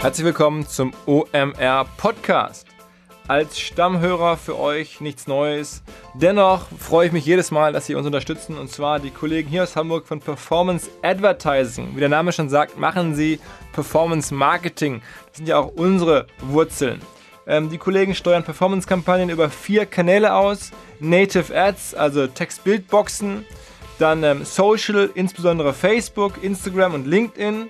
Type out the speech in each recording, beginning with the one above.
Herzlich willkommen zum OMR Podcast. Als Stammhörer für euch nichts Neues. Dennoch freue ich mich jedes Mal, dass Sie uns unterstützen. Und zwar die Kollegen hier aus Hamburg von Performance Advertising. Wie der Name schon sagt, machen sie Performance Marketing. Das sind ja auch unsere Wurzeln. Ähm, die Kollegen steuern Performance-Kampagnen über vier Kanäle aus. Native Ads, also Text-Bildboxen. Dann ähm, Social, insbesondere Facebook, Instagram und LinkedIn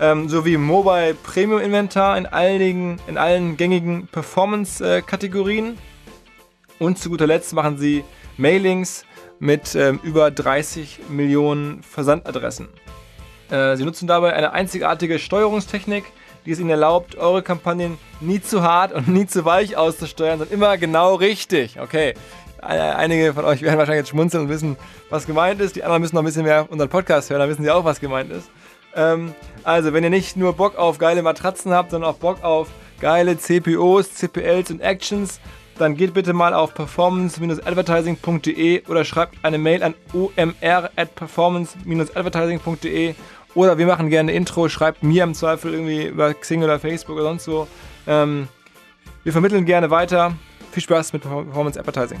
ähm, sowie Mobile Premium Inventar in, einigen, in allen gängigen Performance-Kategorien. Und zu guter Letzt machen sie Mailings mit ähm, über 30 Millionen Versandadressen. Äh, sie nutzen dabei eine einzigartige Steuerungstechnik, die es ihnen erlaubt, eure Kampagnen nie zu hart und nie zu weich auszusteuern, sondern immer genau richtig. Okay, einige von euch werden wahrscheinlich jetzt schmunzeln und wissen, was gemeint ist. Die anderen müssen noch ein bisschen mehr unseren Podcast hören, dann wissen sie auch, was gemeint ist. Ähm, also, wenn ihr nicht nur Bock auf geile Matratzen habt, sondern auch Bock auf geile CPOs, CPLs und Actions, dann geht bitte mal auf performance-advertising.de oder schreibt eine Mail an omr at performance-advertising.de oder wir machen gerne Intro, schreibt mir im Zweifel irgendwie über Xing oder Facebook oder sonst wo. Ähm, wir vermitteln gerne weiter. Viel Spaß mit Performance Advertising.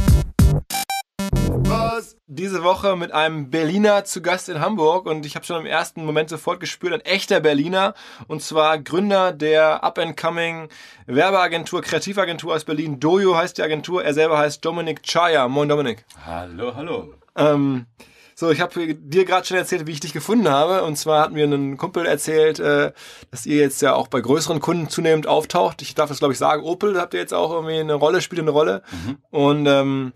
diese Woche mit einem Berliner zu Gast in Hamburg und ich habe schon im ersten Moment sofort gespürt, ein echter Berliner und zwar Gründer der Up-and-Coming Werbeagentur, Kreativagentur aus Berlin. Dojo heißt die Agentur, er selber heißt Dominik Chaya. Moin Dominik. Hallo, hallo. Ähm, so, ich habe dir gerade schon erzählt, wie ich dich gefunden habe. Und zwar hat mir ein Kumpel erzählt, äh, dass ihr jetzt ja auch bei größeren Kunden zunehmend auftaucht. Ich darf das, glaube ich, sagen. Opel habt ihr jetzt auch irgendwie eine Rolle, spielt eine Rolle. Mhm. Und ähm,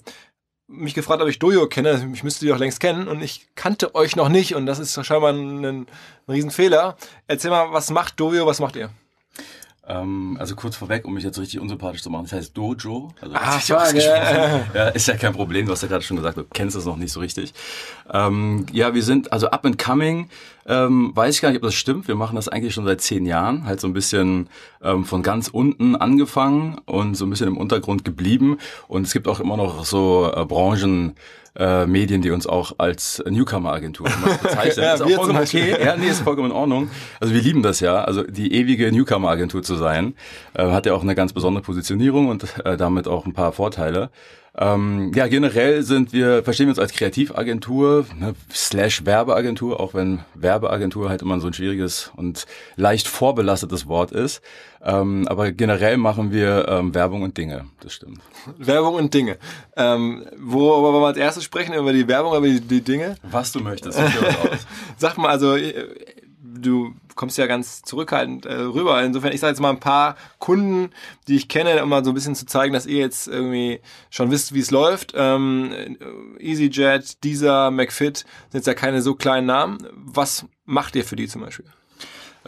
mich gefragt, ob ich Dojo kenne. Ich müsste die doch längst kennen und ich kannte euch noch nicht und das ist scheinbar ein, ein Riesenfehler. Erzähl mal, was macht Dojo, was macht ihr? Ähm, also kurz vorweg, um mich jetzt richtig unsympathisch zu machen, das heißt Dojo. Also ah, fuck, ja. ja, ist ja kein Problem, du hast ja gerade schon gesagt, du kennst es noch nicht so richtig. Ähm, ja, wir sind also up and coming. Ähm, weiß ich gar nicht, ob das stimmt. Wir machen das eigentlich schon seit zehn Jahren, halt so ein bisschen ähm, von ganz unten angefangen und so ein bisschen im Untergrund geblieben. Und es gibt auch immer noch so äh, Branchen, äh, Medien, die uns auch als Newcomer-Agentur bezeichnen. ja, ist auch vollkommen okay. Ja, nee, ist vollkommen in Ordnung. Also wir lieben das ja. Also die ewige Newcomer-Agentur zu sein, äh, hat ja auch eine ganz besondere Positionierung und äh, damit auch ein paar Vorteile. Ähm, ja, generell sind wir, verstehen wir uns als Kreativagentur, ne, slash Werbeagentur, auch wenn Werbeagentur halt immer so ein schwieriges und leicht vorbelastetes Wort ist. Ähm, aber generell machen wir ähm, Werbung und Dinge, das stimmt. Werbung und Dinge. Ähm, worüber wollen wir als erstes sprechen? Über die Werbung, über die, die Dinge? Was du möchtest. Sag mal, also du kommst ja ganz zurückhaltend äh, rüber. Insofern, ich sage jetzt mal ein paar Kunden, die ich kenne, um mal so ein bisschen zu zeigen, dass ihr jetzt irgendwie schon wisst, wie es läuft. Ähm, EasyJet, Deezer, McFit sind jetzt ja keine so kleinen Namen. Was macht ihr für die zum Beispiel?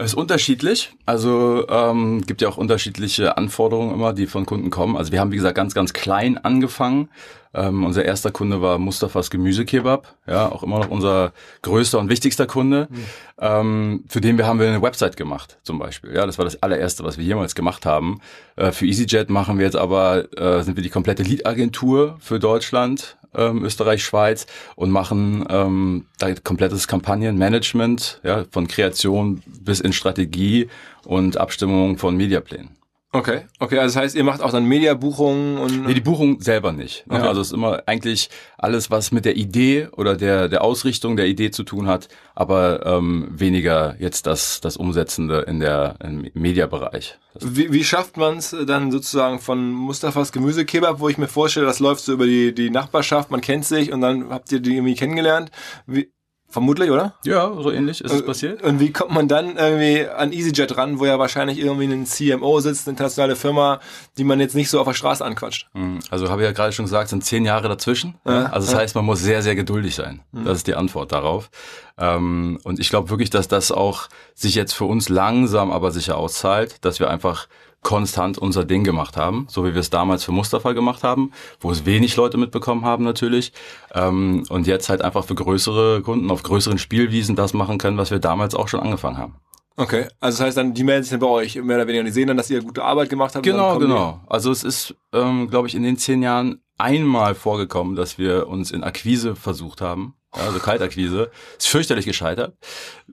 Es ist unterschiedlich. Also ähm, gibt ja auch unterschiedliche Anforderungen immer, die von Kunden kommen. Also wir haben, wie gesagt, ganz, ganz klein angefangen. Ähm, unser erster Kunde war Mustafas Gemüsekebab, ja, auch immer noch unser größter und wichtigster Kunde. Mhm. Ähm, für den wir haben wir eine Website gemacht, zum Beispiel. Ja, das war das allererste, was wir jemals gemacht haben. Äh, für EasyJet machen wir jetzt aber, äh, sind wir die komplette Lead-Agentur für Deutschland ähm, Österreich, Schweiz und machen ähm, da komplettes Kampagnenmanagement, ja, von Kreation bis in Strategie und Abstimmung von Mediaplänen. Okay, okay, also das heißt, ihr macht auch dann Mediabuchungen und. Nee, die Buchung selber nicht. Ne? Okay. Also es ist immer eigentlich alles, was mit der Idee oder der, der Ausrichtung der Idee zu tun hat, aber ähm, weniger jetzt das, das Umsetzende in der im Mediabereich. Wie, wie schafft man es dann sozusagen von Mustafas Gemüsekebab, wo ich mir vorstelle, das läuft so über die, die Nachbarschaft, man kennt sich und dann habt ihr die irgendwie kennengelernt. Wie, Vermutlich, oder? Ja, so ähnlich ist es passiert. Und wie kommt man dann irgendwie an EasyJet ran, wo ja wahrscheinlich irgendwie ein CMO sitzt, eine internationale Firma, die man jetzt nicht so auf der Straße anquatscht? Mhm. Also habe ich ja gerade schon gesagt, sind zehn Jahre dazwischen. Ja, also das ja. heißt, man muss sehr, sehr geduldig sein. Mhm. Das ist die Antwort darauf. Ähm, und ich glaube wirklich, dass das auch sich jetzt für uns langsam aber sicher auszahlt, dass wir einfach konstant unser Ding gemacht haben, so wie wir es damals für Mustafa gemacht haben, wo es wenig Leute mitbekommen haben natürlich. Ähm, und jetzt halt einfach für größere Kunden auf größeren Spielwiesen das machen können, was wir damals auch schon angefangen haben. Okay, also das heißt dann, die melden sich dann bei euch mehr oder weniger. Die sehen dann, dass ihr gute Arbeit gemacht habt. Genau, genau. Also es ist, ähm, glaube ich, in den zehn Jahren einmal vorgekommen, dass wir uns in Akquise versucht haben. Ja, also Kaltakquise. Ist fürchterlich gescheitert.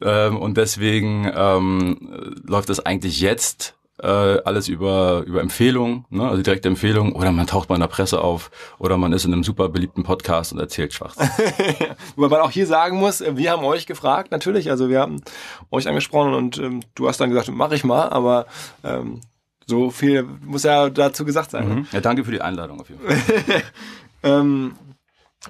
Ähm, und deswegen ähm, läuft das eigentlich jetzt äh, alles über, über Empfehlung, ne? also direkte Empfehlung, oder man taucht mal in der Presse auf, oder man ist in einem super beliebten Podcast und erzählt Schwachsinn. Wobei man auch hier sagen muss, äh, wir haben euch gefragt, natürlich, also wir haben euch angesprochen und ähm, du hast dann gesagt, mach ich mal, aber ähm, so viel muss ja dazu gesagt sein. Ne? Mhm. Ja, danke für die Einladung auf jeden Fall. ähm,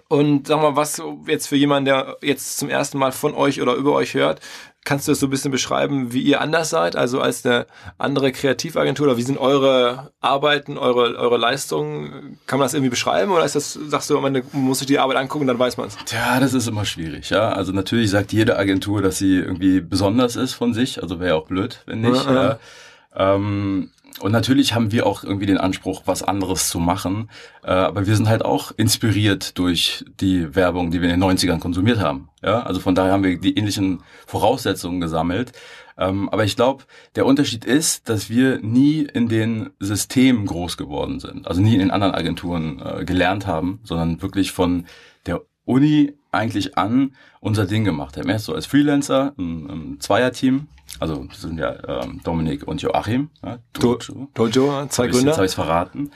und sag mal, was jetzt für jemanden, der jetzt zum ersten Mal von euch oder über euch hört, kannst du das so ein bisschen beschreiben, wie ihr anders seid, also als eine andere Kreativagentur oder wie sind eure Arbeiten, eure, eure Leistungen? Kann man das irgendwie beschreiben oder ist das, sagst du, man muss sich die Arbeit angucken, dann weiß man es? Tja, das ist immer schwierig, ja. Also natürlich sagt jede Agentur, dass sie irgendwie besonders ist von sich, also wäre ja auch blöd, wenn nicht. Ja, ja. Ähm, und natürlich haben wir auch irgendwie den Anspruch, was anderes zu machen. Äh, aber wir sind halt auch inspiriert durch die Werbung, die wir in den 90ern konsumiert haben. Ja, also von daher haben wir die ähnlichen Voraussetzungen gesammelt. Ähm, aber ich glaube, der Unterschied ist, dass wir nie in den Systemen groß geworden sind. Also nie in den anderen Agenturen äh, gelernt haben, sondern wirklich von der Uni eigentlich an unser Ding gemacht haben. Erst so als Freelancer, ein, ein Zweierteam, also das sind ja ähm, Dominik und Joachim. Ja, Dojo. Dojo, zwei Gründer. Jetzt habe ich es verraten.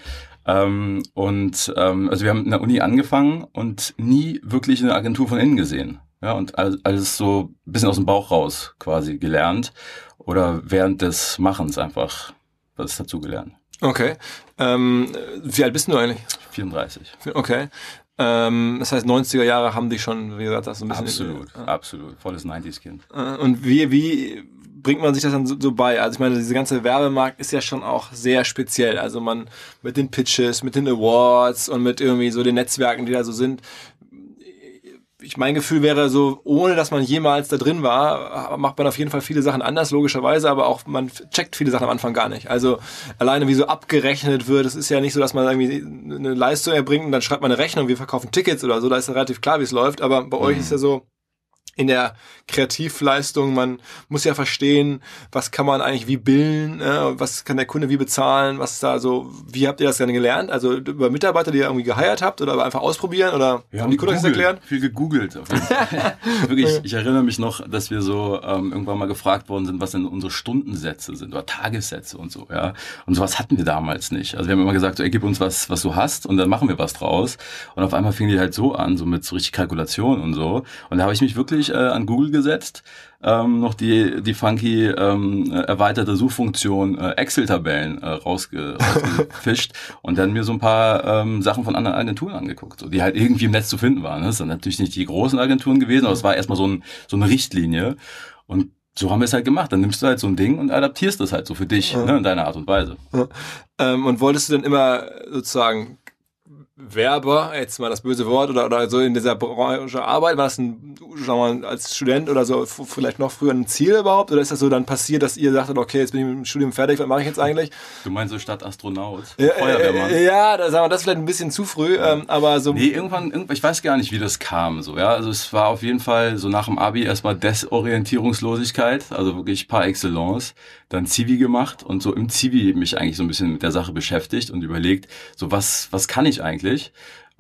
Ähm, und ähm, also wir haben in der Uni angefangen und nie wirklich eine Agentur von innen gesehen. Ja, und alles, so ein bisschen aus dem Bauch raus quasi gelernt. Oder während des Machens einfach was dazu gelernt. Okay. Ähm, wie alt bist du eigentlich? 34. Okay. Ähm, das heißt, 90er Jahre haben dich schon, wie gesagt, das so ein bisschen. Absolut, absolut. Volles 90s-Kind. Äh, und wie, wie bringt man sich das dann so, so, bei? Also ich meine, diese ganze Werbemarkt ist ja schon auch sehr speziell. Also man mit den Pitches, mit den Awards und mit irgendwie so den Netzwerken, die da so sind. Ich mein Gefühl wäre so, ohne dass man jemals da drin war, macht man auf jeden Fall viele Sachen anders, logischerweise, aber auch man checkt viele Sachen am Anfang gar nicht. Also alleine wie so abgerechnet wird, es ist ja nicht so, dass man irgendwie eine Leistung erbringt und dann schreibt man eine Rechnung, wir verkaufen Tickets oder so, da ist ja relativ klar, wie es läuft, aber bei mhm. euch ist ja so, in der Kreativleistung. Man muss ja verstehen, was kann man eigentlich wie bilden, äh, was kann der Kunde wie bezahlen, was da so, wie habt ihr das denn gelernt? Also über Mitarbeiter, die ihr irgendwie geheiert habt oder einfach ausprobieren oder wir haben die Kunden das erklären? Viel gegoogelt. Wirklich, ich erinnere mich noch, dass wir so ähm, irgendwann mal gefragt worden sind, was denn unsere Stundensätze sind oder Tagessätze und so, ja. Und sowas hatten wir damals nicht. Also wir haben immer gesagt, so, ey, gib uns was, was du hast und dann machen wir was draus. Und auf einmal fingen die halt so an, so mit so richtig Kalkulation und so. Und da habe ich mich wirklich äh, an Google gesetzt, ähm, noch die, die funky ähm, erweiterte Suchfunktion äh, Excel-Tabellen äh, rausge rausgefischt und dann mir so ein paar ähm, Sachen von anderen Agenturen angeguckt, so, die halt irgendwie im Netz zu finden waren. Ne? Das sind natürlich nicht die großen Agenturen gewesen, aber es war erstmal so, ein, so eine Richtlinie. Und so haben wir es halt gemacht. Dann nimmst du halt so ein Ding und adaptierst es halt so für dich, ja. ne, in deiner Art und Weise. Ja. Ähm, und wolltest du denn immer sozusagen Werber, jetzt mal das böse Wort, oder, oder so in dieser Branche Arbeit, war das ein, sagen wir mal, als Student oder so vielleicht noch früher ein Ziel überhaupt? Oder ist das so dann passiert, dass ihr sagtet, okay, jetzt bin ich mit dem Studium fertig, was mache ich jetzt eigentlich? Du meinst so statt Astronaut, ja, Feuerwehrmann? Äh, ja, da sagen wir, das ist vielleicht ein bisschen zu früh, ähm, aber so... Nee, irgendwann, irgendwann, ich weiß gar nicht, wie das kam, so, ja, also es war auf jeden Fall so nach dem Abi erstmal Desorientierungslosigkeit, also wirklich par excellence, dann Zivi gemacht und so im Zivi mich eigentlich so ein bisschen mit der Sache beschäftigt und überlegt, so was, was kann ich eigentlich?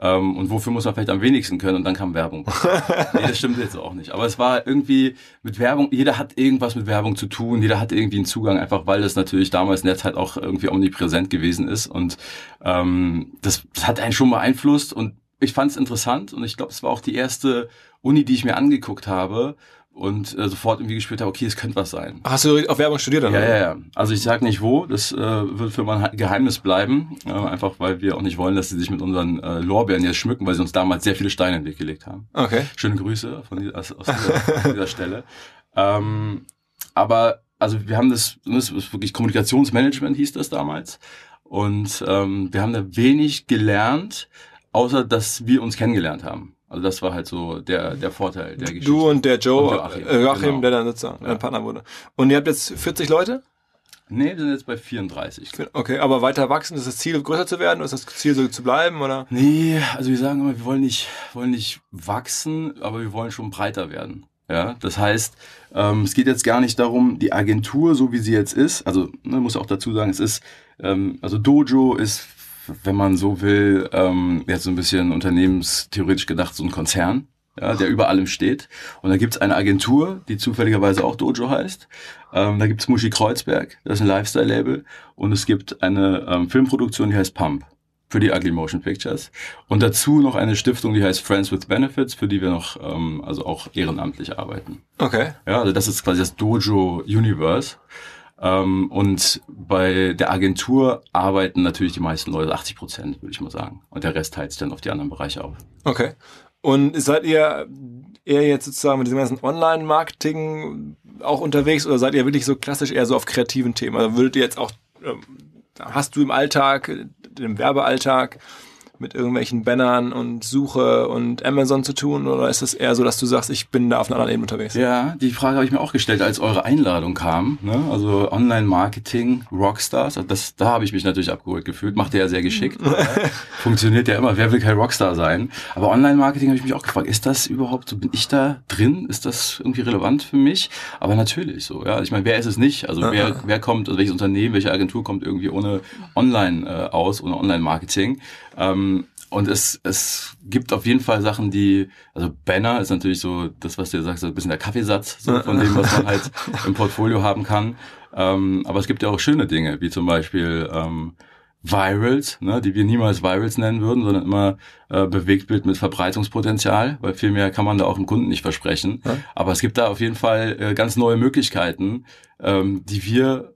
Ähm, und wofür muss man vielleicht am wenigsten können? Und dann kam Werbung. nee, das stimmt jetzt auch nicht. Aber es war irgendwie mit Werbung, jeder hat irgendwas mit Werbung zu tun, jeder hat irgendwie einen Zugang, einfach weil das natürlich damals Netz halt auch irgendwie omnipräsent gewesen ist. Und ähm, das, das hat einen schon beeinflusst und ich fand es interessant und ich glaube, es war auch die erste Uni, die ich mir angeguckt habe, und äh, sofort irgendwie gespürt habe, okay, es könnte was sein. Hast du auf Werbung studiert dann? Ja, ja, ja. Also ich sage nicht wo, das äh, wird für mein Geheimnis bleiben, äh, einfach weil wir auch nicht wollen, dass sie sich mit unseren äh, Lorbeeren jetzt schmücken, weil sie uns damals sehr viele Steine in den Weg gelegt haben. Okay. Schöne Grüße von dieser, aus, aus dieser, dieser Stelle. Ähm, aber also wir haben das, das ist wirklich Kommunikationsmanagement hieß das damals. Und ähm, wir haben da wenig gelernt, außer dass wir uns kennengelernt haben. Also das war halt so der, der Vorteil der Geschichte. Du und der Joe, und Joachim, äh, Joachim genau. der dann sozusagen ja. Partner wurde. Und ihr habt jetzt 40 Leute? Nee, wir sind jetzt bei 34. Okay, aber weiter wachsen, ist das Ziel, größer zu werden? Oder ist das Ziel, so zu bleiben? Oder? Nee, also wir sagen immer, wir wollen nicht, wollen nicht wachsen, aber wir wollen schon breiter werden. Ja, das heißt, ähm, es geht jetzt gar nicht darum, die Agentur, so wie sie jetzt ist, also ne, muss auch dazu sagen, es ist, ähm, also Dojo ist, wenn man so will, ähm, jetzt so ein bisschen unternehmenstheoretisch gedacht, so ein Konzern ja, der über allem steht. Und da gibt's eine Agentur, die zufälligerweise auch Dojo heißt. Ähm, da gibt's Muschi Kreuzberg, das ist ein Lifestyle-Label. Und es gibt eine ähm, Filmproduktion, die heißt Pump für die Ugly Motion Pictures. Und dazu noch eine Stiftung, die heißt Friends with Benefits, für die wir noch ähm, also auch ehrenamtlich arbeiten. Okay. Ja, also das ist quasi das Dojo Universe. Ähm, und bei der Agentur arbeiten natürlich die meisten Leute, 80 Prozent, würde ich mal sagen. Und der Rest teilt sich dann auf die anderen Bereiche auf. Okay. Und seid ihr eher jetzt sozusagen mit diesem ganzen Online-Marketing auch unterwegs oder seid ihr wirklich so klassisch eher so auf kreativen Themen? Also würdet ihr jetzt auch, ähm, hast du im Alltag, im Werbealltag, mit irgendwelchen Bannern und Suche und Amazon zu tun? Oder ist es eher so, dass du sagst, ich bin da auf einer anderen Ebene unterwegs? Ja, die Frage habe ich mir auch gestellt, als eure Einladung kam. Ne? Also Online-Marketing, Rockstars, das, da habe ich mich natürlich abgeholt gefühlt. Macht ihr ja sehr geschickt. Funktioniert ja immer. Wer will kein Rockstar sein? Aber Online-Marketing habe ich mich auch gefragt, ist das überhaupt, so bin ich da drin? Ist das irgendwie relevant für mich? Aber natürlich so, ja. Ich meine, wer ist es nicht? Also wer, wer kommt, also welches Unternehmen, welche Agentur kommt irgendwie ohne Online äh, aus, ohne Online-Marketing? Ähm, und es, es gibt auf jeden Fall Sachen, die, also Banner ist natürlich so das, was du sagst, so ein bisschen der Kaffeesatz so von dem, was man halt im Portfolio haben kann. Ähm, aber es gibt ja auch schöne Dinge, wie zum Beispiel ähm, Virals, ne, die wir niemals Virals nennen würden, sondern immer äh, Bewegtbild mit Verbreitungspotenzial, weil viel mehr kann man da auch dem Kunden nicht versprechen. Ja. Aber es gibt da auf jeden Fall äh, ganz neue Möglichkeiten, ähm, die wir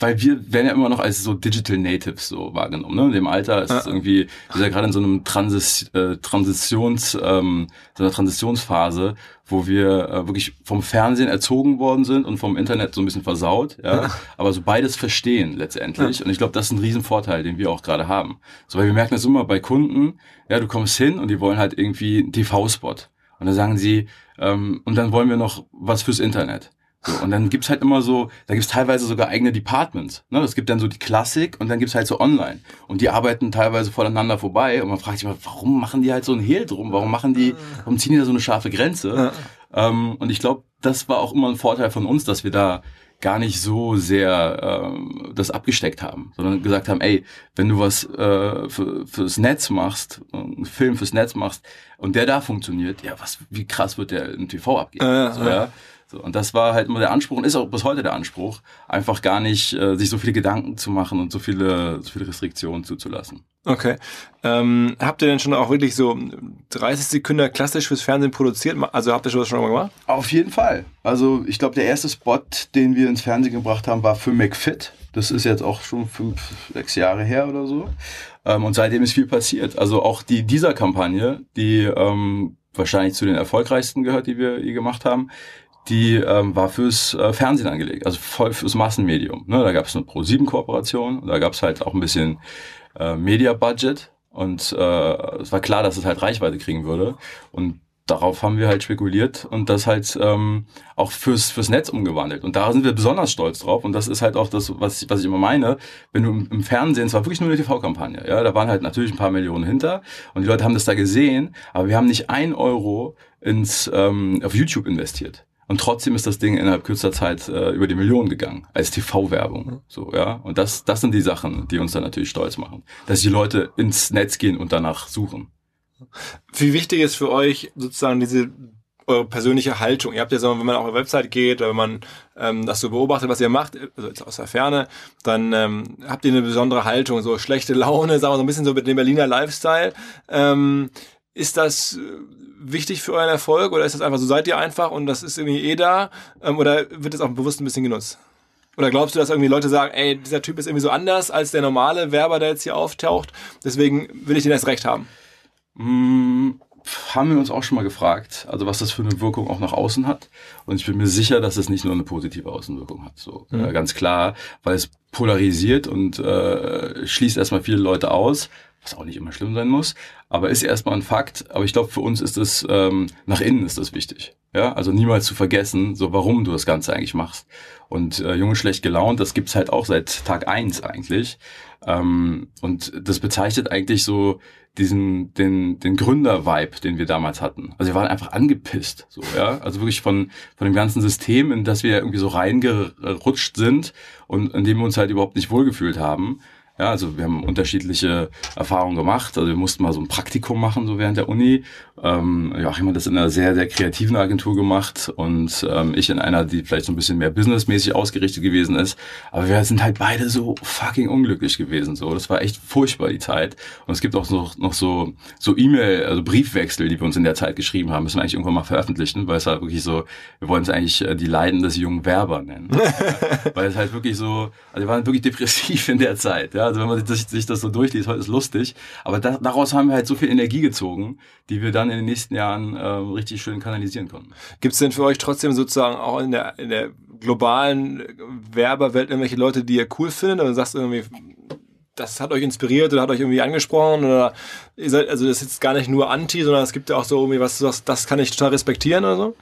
weil wir werden ja immer noch als so Digital Natives so wahrgenommen. Ne? In dem Alter ist es irgendwie, wir sind ja gerade in so einem Transis, äh, Transitions, ähm, so einer Transitionsphase, wo wir äh, wirklich vom Fernsehen erzogen worden sind und vom Internet so ein bisschen versaut, ja, ja. aber so beides verstehen letztendlich. Ja. Und ich glaube, das ist ein Riesenvorteil, den wir auch gerade haben. So, weil wir merken das immer bei Kunden, ja, du kommst hin und die wollen halt irgendwie einen TV-Spot. Und dann sagen sie, ähm, und dann wollen wir noch was fürs Internet. So, und dann gibt's halt immer so, da gibt's teilweise sogar eigene Departments. Ne? Es gibt dann so die Klassik und dann gibt's halt so online. Und die arbeiten teilweise voneinander vorbei. Und man fragt sich mal, warum machen die halt so ein Hehl drum? Warum machen die, warum ziehen die da so eine scharfe Grenze? Ja. Ähm, und ich glaube, das war auch immer ein Vorteil von uns, dass wir da gar nicht so sehr ähm, das abgesteckt haben, sondern gesagt haben, ey, wenn du was äh, für, fürs Netz machst, einen Film fürs Netz machst und der da funktioniert, ja, was, wie krass wird der im TV abgehen? Äh, so, ja. So, und das war halt immer der Anspruch und ist auch bis heute der Anspruch, einfach gar nicht äh, sich so viele Gedanken zu machen und so viele, so viele Restriktionen zuzulassen. Okay. Ähm, habt ihr denn schon auch wirklich so 30 Sekunden klassisch fürs Fernsehen produziert? Also habt ihr schon was schon mal gemacht? Auf jeden Fall. Also ich glaube, der erste Spot, den wir ins Fernsehen gebracht haben, war für McFit. Das ist jetzt auch schon fünf, sechs Jahre her oder so. Ähm, und seitdem ist viel passiert. Also auch die dieser Kampagne, die ähm, wahrscheinlich zu den erfolgreichsten gehört, die wir je gemacht haben, die ähm, war fürs äh, Fernsehen angelegt, also voll fürs Massenmedium. Ne? Da gab es eine Pro-7-Kooperation, da gab es halt auch ein bisschen äh, Media-Budget und äh, es war klar, dass es halt Reichweite kriegen würde. Und darauf haben wir halt spekuliert und das halt ähm, auch fürs, fürs Netz umgewandelt. Und da sind wir besonders stolz drauf. Und das ist halt auch das, was ich, was ich immer meine. Wenn du im Fernsehen, es war wirklich nur eine TV-Kampagne, ja, da waren halt natürlich ein paar Millionen hinter und die Leute haben das da gesehen, aber wir haben nicht ein Euro ins ähm, auf YouTube investiert. Und trotzdem ist das Ding innerhalb kürzester Zeit äh, über die Millionen gegangen als TV-Werbung. So ja. Und das, das sind die Sachen, die uns dann natürlich stolz machen, dass die Leute ins Netz gehen und danach suchen. Wie wichtig ist für euch sozusagen diese eure persönliche Haltung? Ihr habt ja so, wenn man auf eure Website geht oder wenn man ähm, das so beobachtet, was ihr macht, also jetzt aus der Ferne, dann ähm, habt ihr eine besondere Haltung, so schlechte Laune, sagen wir so ein bisschen so mit dem Berliner Lifestyle. Ähm, ist das wichtig für euren Erfolg oder ist das einfach so, seid ihr einfach und das ist irgendwie eh da? Ähm, oder wird das auch bewusst ein bisschen genutzt? Oder glaubst du, dass irgendwie Leute sagen, ey, dieser Typ ist irgendwie so anders als der normale Werber, der jetzt hier auftaucht, deswegen will ich den erst recht haben? Mm, haben wir uns auch schon mal gefragt, also was das für eine Wirkung auch nach außen hat. Und ich bin mir sicher, dass es nicht nur eine positive Außenwirkung hat. So mhm. äh, ganz klar, weil es polarisiert und äh, schließt erstmal viele Leute aus, was auch nicht immer schlimm sein muss, aber ist erstmal ein Fakt. Aber ich glaube, für uns ist es ähm, nach innen ist das wichtig. Ja, also niemals zu vergessen, so warum du das Ganze eigentlich machst. Und äh, Junge schlecht gelaunt, das gibt's halt auch seit Tag eins eigentlich. Ähm, und das bezeichnet eigentlich so diesen den den Gründer-Vibe, den wir damals hatten. Also wir waren einfach angepisst, so ja, also wirklich von von dem ganzen System, in das wir irgendwie so reingerutscht sind und in dem wir uns halt überhaupt nicht wohlgefühlt haben. Ja, also wir haben unterschiedliche Erfahrungen gemacht. Also wir mussten mal so ein Praktikum machen, so während der Uni. Ähm, Joachim hat das in einer sehr, sehr kreativen Agentur gemacht und ähm, ich in einer, die vielleicht so ein bisschen mehr businessmäßig ausgerichtet gewesen ist. Aber wir sind halt beide so fucking unglücklich gewesen. So, das war echt furchtbar die Zeit. Und es gibt auch noch, noch so so E-Mail, also Briefwechsel, die wir uns in der Zeit geschrieben haben. Müssen wir eigentlich irgendwann mal veröffentlichen, weil es halt wirklich so, wir wollen es eigentlich äh, die Leiden des jungen Werber nennen, ja, weil es halt wirklich so, also wir waren wirklich depressiv in der Zeit. Ja, also wenn man sich, sich das so durchliest, heute ist lustig. Aber da, daraus haben wir halt so viel Energie gezogen, die wir dann in den nächsten Jahren äh, richtig schön kanalisieren konnten. Gibt es denn für euch trotzdem sozusagen auch in der, in der globalen Werberwelt irgendwelche Leute, die ihr cool findet? Oder sagst du irgendwie, das hat euch inspiriert oder hat euch irgendwie angesprochen? Oder ihr seid, also das ist jetzt gar nicht nur Anti, sondern es gibt ja auch so irgendwie was, was das kann ich total respektieren oder so?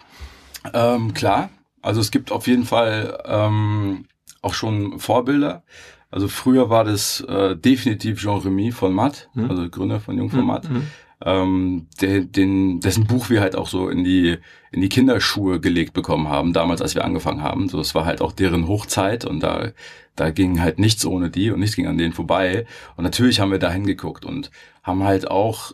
Ähm, klar. Also es gibt auf jeden Fall ähm, auch schon Vorbilder. Also früher war das äh, definitiv Jean Remy von Matt, mhm. also Gründer von Jung von Matt. Mhm. Ähm, der, den, dessen Buch wir halt auch so in die in die Kinderschuhe gelegt bekommen haben, damals als wir angefangen haben. So, es war halt auch deren Hochzeit und da da ging halt nichts ohne die und nichts ging an denen vorbei. Und natürlich haben wir da hingeguckt und haben halt auch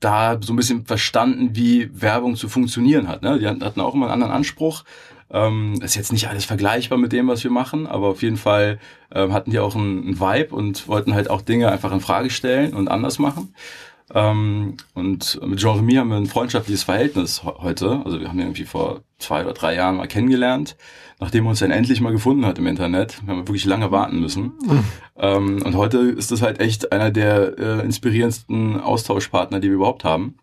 da so ein bisschen verstanden, wie Werbung zu funktionieren hat. Ne? Die hatten auch immer einen anderen Anspruch, ähm, ist jetzt nicht alles vergleichbar mit dem, was wir machen, aber auf jeden Fall ähm, hatten die auch einen, einen Vibe und wollten halt auch Dinge einfach in Frage stellen und anders machen. Ähm, und mit Jean Remy haben wir ein freundschaftliches Verhältnis heute. Also wir haben ihn irgendwie vor zwei oder drei Jahren mal kennengelernt, nachdem er uns dann endlich mal gefunden hat im Internet. Wir haben wirklich lange warten müssen. Mhm. Ähm, und heute ist das halt echt einer der äh, inspirierendsten Austauschpartner, die wir überhaupt haben.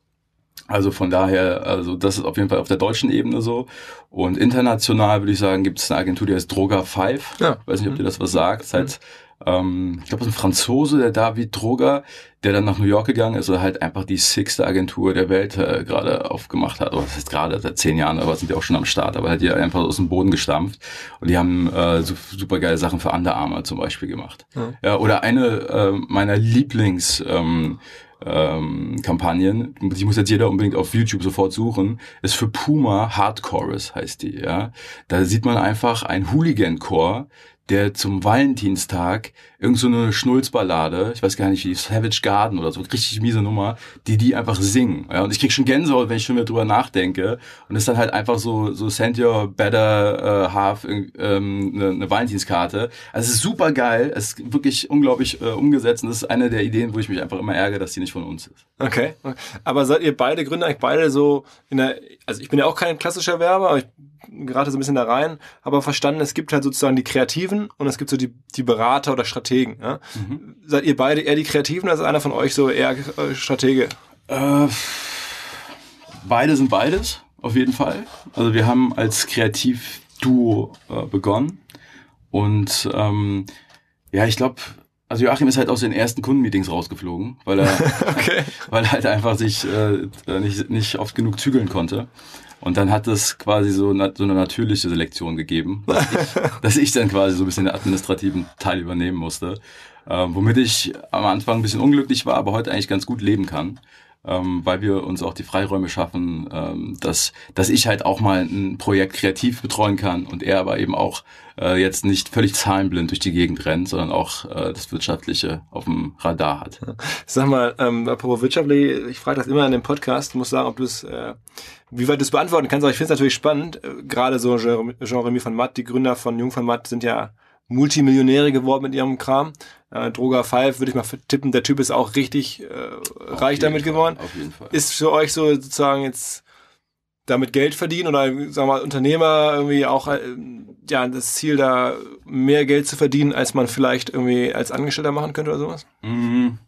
Also von daher, also das ist auf jeden Fall auf der deutschen Ebene so. Und international würde ich sagen, gibt es eine Agentur, die heißt Droga 5. Ja. Ich weiß nicht, ob dir das was sagt. Das heißt, ähm, ich glaube, ein Franzose, der David Droga, der dann nach New York gegangen ist oder halt einfach die sixte Agentur der Welt äh, gerade aufgemacht hat. Oder das heißt gerade seit zehn Jahren, aber sind die auch schon am Start. Aber hat die einfach aus dem Boden gestampft. Und die haben äh, super geile Sachen für Under Armour zum Beispiel gemacht. Ja, ja oder eine äh, meiner Lieblings... Ähm, ähm, Kampagnen, die muss jetzt jeder unbedingt auf YouTube sofort suchen, ist für Puma Hardcores heißt die, ja. Da sieht man einfach ein Hooligan-Chor, der zum Valentinstag irgend so eine Schnulzballade, ich weiß gar nicht wie, Savage Garden oder so, richtig miese Nummer, die die einfach singen. Ja, und ich krieg schon Gänsehaut, wenn ich schon wieder drüber nachdenke. Und ist dann halt einfach so, so send your better uh, half ähm, eine, eine Valentinskarte. Also es ist super geil, es ist wirklich unglaublich äh, umgesetzt und das ist eine der Ideen, wo ich mich einfach immer ärgere, dass die nicht von uns ist. Okay. Aber seid ihr beide Gründer eigentlich beide so in der, also ich bin ja auch kein klassischer Werber, aber ich gerade so ein bisschen da rein, aber verstanden, es gibt halt sozusagen die Kreativen und es gibt so die, die Berater oder Strategen. Ja? Mhm. Seid ihr beide eher die Kreativen oder ist einer von euch so eher äh, Stratege? Äh, beide sind beides, auf jeden Fall. Also wir haben als Kreativduo äh, begonnen und ähm, ja, ich glaube, also Joachim ist halt aus den ersten Kundenmeetings rausgeflogen, weil er, okay. weil er halt einfach sich äh, nicht, nicht oft genug zügeln konnte. Und dann hat es quasi so, so eine natürliche Selektion gegeben, dass ich, dass ich dann quasi so ein bisschen den administrativen Teil übernehmen musste. Ähm, womit ich am Anfang ein bisschen unglücklich war, aber heute eigentlich ganz gut leben kann ähm, weil wir uns auch die Freiräume schaffen, ähm, dass, dass ich halt auch mal ein Projekt kreativ betreuen kann und er aber eben auch äh, jetzt nicht völlig zahlenblind durch die Gegend rennt, sondern auch äh, das Wirtschaftliche auf dem Radar hat. Sag mal, ähm, apropos wirtschaftlich, ich frage das immer in dem Podcast, muss sagen, ob du es, äh, wie weit du es beantworten kannst, aber ich finde es natürlich spannend, äh, gerade so Jean-Remy van Matt, die Gründer von Jung van Matt sind ja Multimillionäre geworden mit ihrem Kram. Äh, Droga 5 würde ich mal tippen, der Typ ist auch richtig äh, reich damit Fall, geworden. Auf jeden Fall. Ist für euch so sozusagen jetzt damit Geld verdienen oder sagen wir mal Unternehmer irgendwie auch äh, ja das Ziel da mehr Geld zu verdienen, als man vielleicht irgendwie als Angestellter machen könnte oder sowas? Mhm.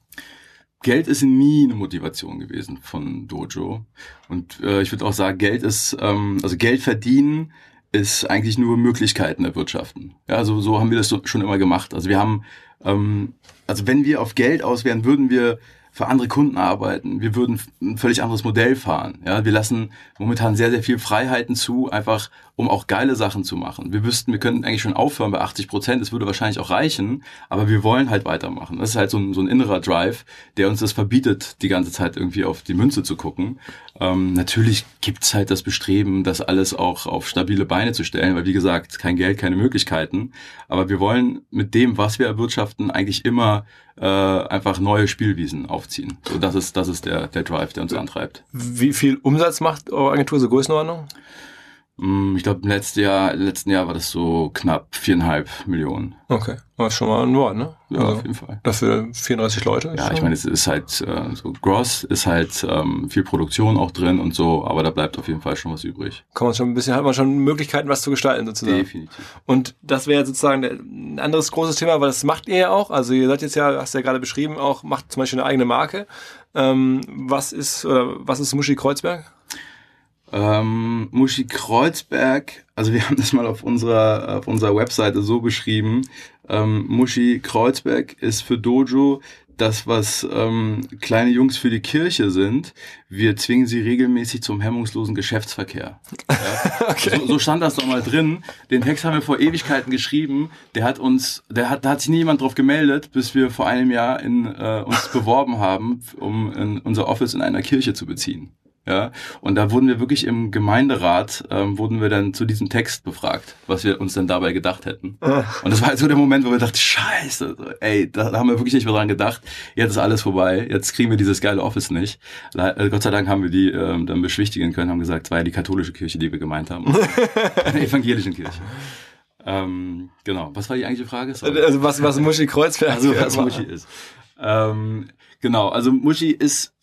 Geld ist nie eine Motivation gewesen von Dojo. Und äh, ich würde auch sagen, Geld ist, ähm, also Geld verdienen ist eigentlich nur Möglichkeiten erwirtschaften. Ja, also so haben wir das schon immer gemacht. Also wir haben, ähm, also wenn wir auf Geld aus wären, würden wir für andere Kunden arbeiten. Wir würden ein völlig anderes Modell fahren. Ja, wir lassen momentan sehr, sehr viel Freiheiten zu, einfach um auch geile Sachen zu machen. Wir wüssten, wir könnten eigentlich schon aufhören bei 80 Prozent. Es würde wahrscheinlich auch reichen, aber wir wollen halt weitermachen. Das ist halt so ein, so ein innerer Drive, der uns das verbietet, die ganze Zeit irgendwie auf die Münze zu gucken. Ähm, natürlich gibt's halt das Bestreben, das alles auch auf stabile Beine zu stellen, weil wie gesagt, kein Geld, keine Möglichkeiten. Aber wir wollen mit dem, was wir erwirtschaften, eigentlich immer äh, einfach neue Spielwiesen aufziehen. So, das ist, das ist der, der Drive, der uns antreibt. Wie viel Umsatz macht eure Agentur, so Größenordnung? Mm, Ich glaube, im letzten Jahr, letzten Jahr war das so knapp viereinhalb Millionen. Okay, ist schon mal ein Wort, ne? Ja, auf jeden Fall. Dafür 34 Leute? Ja, ich meine, es ist halt äh, so gross, ist halt ähm, viel Produktion auch drin und so, aber da bleibt auf jeden Fall schon was übrig. kann man schon ein bisschen, hat man schon Möglichkeiten, was zu gestalten sozusagen. Definitiv. Und das wäre sozusagen ein anderes großes Thema, weil das macht ihr ja auch. Also ihr seid jetzt ja, hast du ja gerade beschrieben, auch macht zum Beispiel eine eigene Marke. Ähm, was ist oder was ist Muschi Kreuzberg? Ähm, Muschi Kreuzberg, also wir haben das mal auf unserer, auf unserer Webseite so beschrieben. Ähm, Muschi Kreuzberg ist für Dojo das, was ähm, kleine Jungs für die Kirche sind. Wir zwingen sie regelmäßig zum hemmungslosen Geschäftsverkehr. Ja? so, so stand das doch mal drin. Den Text haben wir vor Ewigkeiten geschrieben. Der hat uns, der hat, da hat sich nie jemand drauf gemeldet, bis wir vor einem Jahr in, äh, uns beworben haben, um in unser Office in einer Kirche zu beziehen. Ja, und da wurden wir wirklich im Gemeinderat, ähm, wurden wir dann zu diesem Text befragt, was wir uns dann dabei gedacht hätten. Und das war halt so der Moment, wo wir dachten, scheiße, ey, da, da haben wir wirklich nicht mehr dran gedacht. Jetzt ist alles vorbei, jetzt kriegen wir dieses geile Office nicht. Le äh, Gott sei Dank haben wir die ähm, dann beschwichtigen können, haben gesagt, es war ja die katholische Kirche, die wir gemeint haben. Eine evangelischen Kirche. Ähm, genau, was war die eigentliche Frage? Sorry. Also was, was Muschi Kreuzberg Also was. Muschi ist. Ähm, genau, also Muschi ist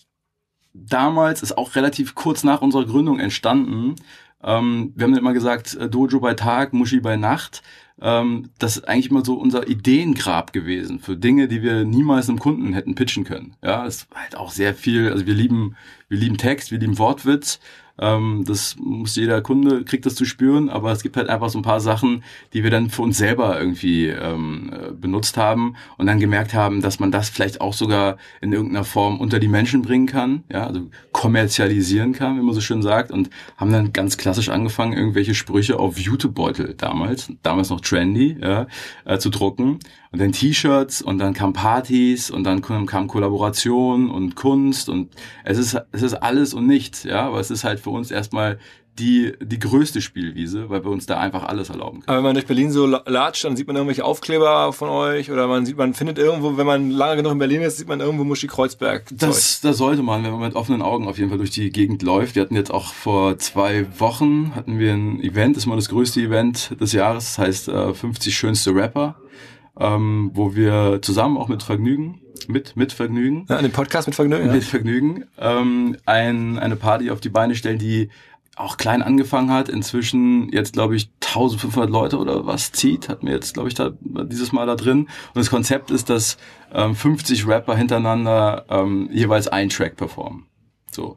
damals, ist auch relativ kurz nach unserer Gründung entstanden. Ähm, wir haben immer gesagt, äh, Dojo bei Tag, Muschi bei Nacht. Ähm, das ist eigentlich immer so unser Ideengrab gewesen für Dinge, die wir niemals einem Kunden hätten pitchen können. Ja, es ist halt auch sehr viel, also wir lieben, wir lieben Text, wir lieben Wortwitz. Ähm, das muss jeder Kunde, kriegt das zu spüren, aber es gibt halt einfach so ein paar Sachen, die wir dann für uns selber irgendwie ähm, äh, benutzt haben und dann gemerkt haben, dass man das vielleicht auch sogar in irgendeiner Form unter die Menschen bringen kann, ja, also kommerzialisieren kann, wie man so schön sagt, und haben dann ganz klassisch angefangen, irgendwelche Sprüche auf YouTube-Beutel damals, damals noch trendy, ja, äh, zu drucken und dann T-Shirts und dann kamen Partys und dann kam kam Kollaboration und Kunst und es ist es ist alles und nichts, ja, aber es ist halt für uns erstmal die die größte Spielwiese, weil wir uns da einfach alles erlauben können. Aber wenn man durch Berlin so la- latscht, dann sieht man irgendwelche Aufkleber von euch oder man sieht, man findet irgendwo, wenn man lange genug in Berlin ist, sieht man irgendwo Muschi Kreuzberg. Das, das sollte man, wenn man mit offenen Augen auf jeden Fall durch die Gegend läuft. Wir hatten jetzt auch vor zwei Wochen hatten wir ein Event, das ist mal das größte Event des Jahres, das heißt äh, 50 schönste Rapper, ähm, wo wir zusammen auch mit Vergnügen, mit mit Vergnügen, Ja, an dem Podcast mit Vergnügen. Ja. mit Vergnügen ähm, ein, eine Party auf die Beine stellen, die auch klein angefangen hat, inzwischen jetzt glaube ich 1500 Leute oder was zieht, hatten wir jetzt glaube ich da dieses Mal da drin. Und das Konzept ist, dass ähm, 50 Rapper hintereinander ähm, jeweils einen Track performen. So.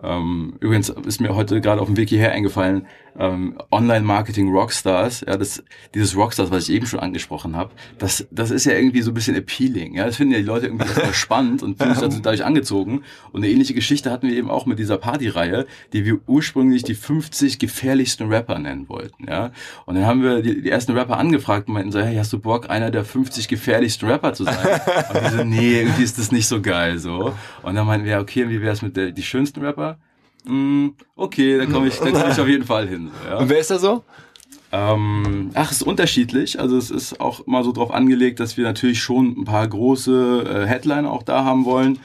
Ähm, übrigens ist mir heute gerade auf dem Weg hierher eingefallen, ähm, Online-Marketing Rockstars, ja, das, dieses Rockstars, was ich eben schon angesprochen habe, das, das ist ja irgendwie so ein bisschen appealing, ja, das finden ja die Leute irgendwie spannend und fühlen sich dazu dadurch angezogen. Und eine ähnliche Geschichte hatten wir eben auch mit dieser Partyreihe, die wir ursprünglich die 50 gefährlichsten Rapper nennen wollten, ja. Und dann haben wir die, die ersten Rapper angefragt und meinten so, hey, hast du Bock, einer der 50 gefährlichsten Rapper zu sein? Und die so, nee, irgendwie ist das nicht so geil, so. Und dann meinten wir, ja, okay, wie wär's mit der, die schönsten Rapper? Mm, okay, dann komme ich, dann komm ich auf jeden Fall hin. So, ja. Und wer ist da so? Ähm, ach, es ist unterschiedlich. Also es ist auch mal so drauf angelegt, dass wir natürlich schon ein paar große äh, Headliner auch da haben wollen.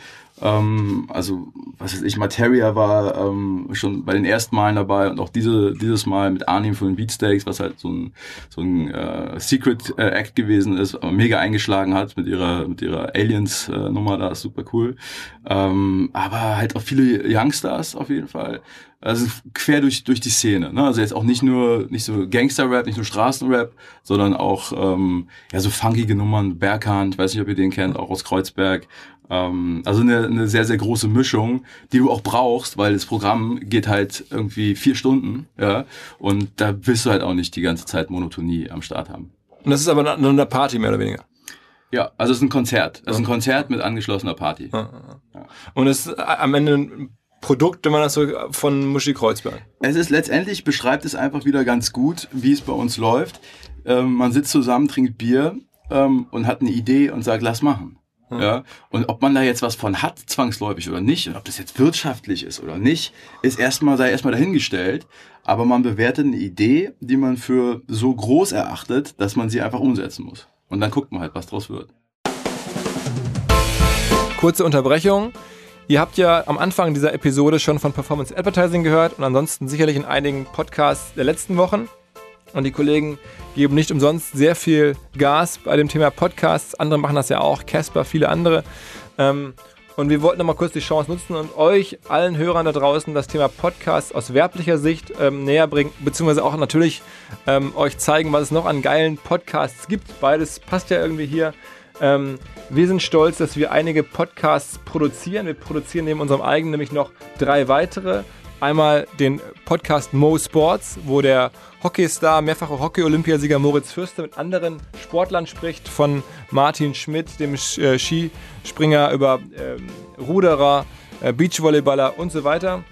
Ähm, also, was weiß ich, Materia war ähm, schon bei den ersten Malen dabei und auch diese, dieses Mal mit Arnim von den Beatsteaks, was halt so ein, so ein äh, Secret äh, Act gewesen ist, aber mega eingeschlagen hat mit ihrer, mit ihrer Aliens-Nummer, da ist super cool. Ähm, aber halt auch viele Youngstars auf jeden Fall. Also quer durch, durch die Szene. Ne? Also jetzt auch nicht nur nicht so Gangster-Rap, nicht nur Straßenrap, sondern auch ähm, ja so funkige Nummern, Berghand, weiß nicht, ob ihr den kennt, auch aus Kreuzberg. Ähm, also eine, eine sehr, sehr große Mischung, die du auch brauchst, weil das Programm geht halt irgendwie vier Stunden, ja, und da willst du halt auch nicht die ganze Zeit Monotonie am Start haben. Und das ist aber nur eine Party, mehr oder weniger. Ja, also es ist ein Konzert. Es ist ein Konzert mit angeschlossener Party. Ja. Und es ist am Ende Produkt, wenn man das so von Muschi Kreuzberg. Es ist letztendlich, beschreibt es einfach wieder ganz gut, wie es bei uns läuft. Ähm, man sitzt zusammen, trinkt Bier ähm, und hat eine Idee und sagt, lass machen. Hm. Ja, und ob man da jetzt was von hat, zwangsläufig oder nicht, und ob das jetzt wirtschaftlich ist oder nicht, ist erstmal, sei erstmal dahingestellt. Aber man bewertet eine Idee, die man für so groß erachtet, dass man sie einfach umsetzen muss. Und dann guckt man halt, was draus wird. Kurze Unterbrechung. Ihr habt ja am Anfang dieser Episode schon von Performance Advertising gehört und ansonsten sicherlich in einigen Podcasts der letzten Wochen. Und die Kollegen geben nicht umsonst sehr viel Gas bei dem Thema Podcasts. Andere machen das ja auch, Casper, viele andere. Ähm, und wir wollten nochmal kurz die Chance nutzen und euch, allen Hörern da draußen, das Thema Podcasts aus werblicher Sicht ähm, näher bringen, beziehungsweise auch natürlich ähm, euch zeigen, was es noch an geilen Podcasts gibt. Beides passt ja irgendwie hier. Ähm, wir sind stolz, dass wir einige Podcasts produzieren. Wir produzieren neben unserem eigenen nämlich noch drei weitere. Einmal den Podcast Mo Sports, wo der Hockeystar, mehrfache Hockey-Olympiasieger Moritz Fürster mit anderen Sportlern spricht, von Martin Schmidt, dem äh, Skispringer, über äh, Ruderer, äh, Beachvolleyballer und so weiter.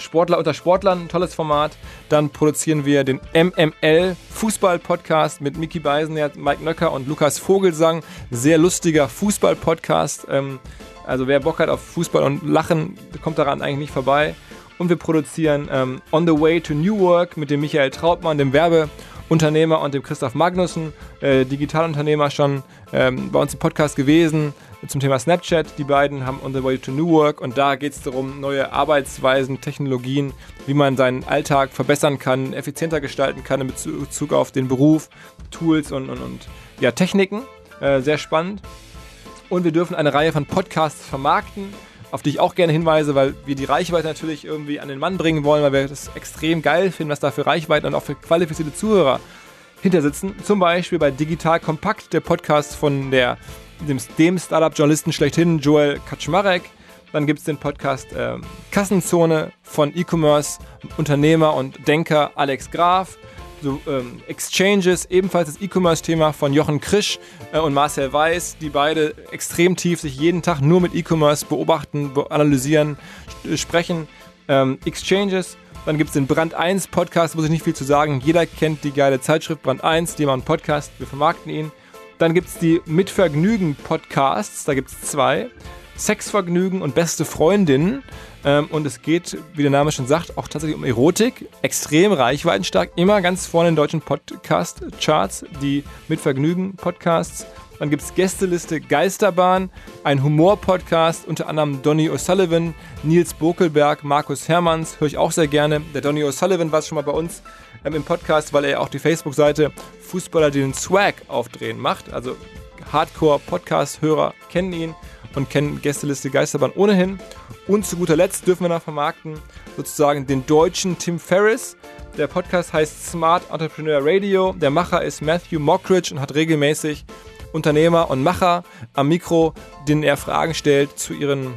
Sportler unter Sportlern, tolles Format. Dann produzieren wir den MML Fußball Podcast mit Mickey Beisenherz, Mike Nöcker und Lukas Vogelsang. Sehr lustiger Fußball Podcast. Ähm, also wer Bock hat auf Fußball und Lachen, kommt daran eigentlich nicht vorbei. Und wir produzieren ähm, On the Way to New Work mit dem Michael Trautmann, dem Werbeunternehmer und dem Christoph Magnussen, äh, Digitalunternehmer schon ähm, bei uns im Podcast gewesen zum Thema Snapchat. Die beiden haben On the Way to New Work und da geht es darum, neue Arbeitsweisen, Technologien, wie man seinen Alltag verbessern kann, effizienter gestalten kann in Bezug auf den Beruf, Tools und, und, und ja, Techniken. Äh, sehr spannend. Und wir dürfen eine Reihe von Podcasts vermarkten auf die ich auch gerne hinweise, weil wir die Reichweite natürlich irgendwie an den Mann bringen wollen, weil wir das extrem geil finden, was da für Reichweiten und auch für qualifizierte Zuhörer hinter sitzen. Zum Beispiel bei Digital Kompakt, der Podcast von der, dem, dem Startup-Journalisten schlechthin, Joel Kaczmarek. Dann gibt es den Podcast äh, Kassenzone von E-Commerce-Unternehmer und Denker Alex Graf so ähm, Exchanges, ebenfalls das E-Commerce-Thema von Jochen Krisch äh, und Marcel Weiß, die beide extrem tief sich jeden Tag nur mit E-Commerce beobachten, analysieren, sprechen. Ähm, Exchanges, dann gibt es den Brand 1 Podcast, muss ich nicht viel zu sagen. Jeder kennt die geile Zeitschrift Brand 1, die machen einen Podcast, wir vermarkten ihn. Dann gibt es die Mitvergnügen Podcasts, da gibt es zwei. Sexvergnügen und beste Freundinnen. Ähm, und es geht, wie der Name schon sagt, auch tatsächlich um Erotik. Extrem reichweitenstark. Immer ganz vorne in den deutschen Podcast-Charts, die mit Vergnügen Podcasts. Dann gibt es Gästeliste Geisterbahn, ein Humor-Podcast, unter anderem Donny O'Sullivan, Nils Bokelberg, Markus Hermanns, höre ich auch sehr gerne. Der Donny O'Sullivan war schon mal bei uns ähm, im Podcast, weil er auch die Facebook-Seite Fußballer, die den Swag aufdrehen macht. Also Hardcore-Podcast-Hörer kennen ihn und kennen Gästeliste Geisterbahn ohnehin. Und zu guter Letzt dürfen wir noch vermarkten sozusagen den deutschen Tim Ferriss. Der Podcast heißt Smart Entrepreneur Radio. Der Macher ist Matthew Mockridge und hat regelmäßig Unternehmer und Macher am Mikro, denen er Fragen stellt zu ihren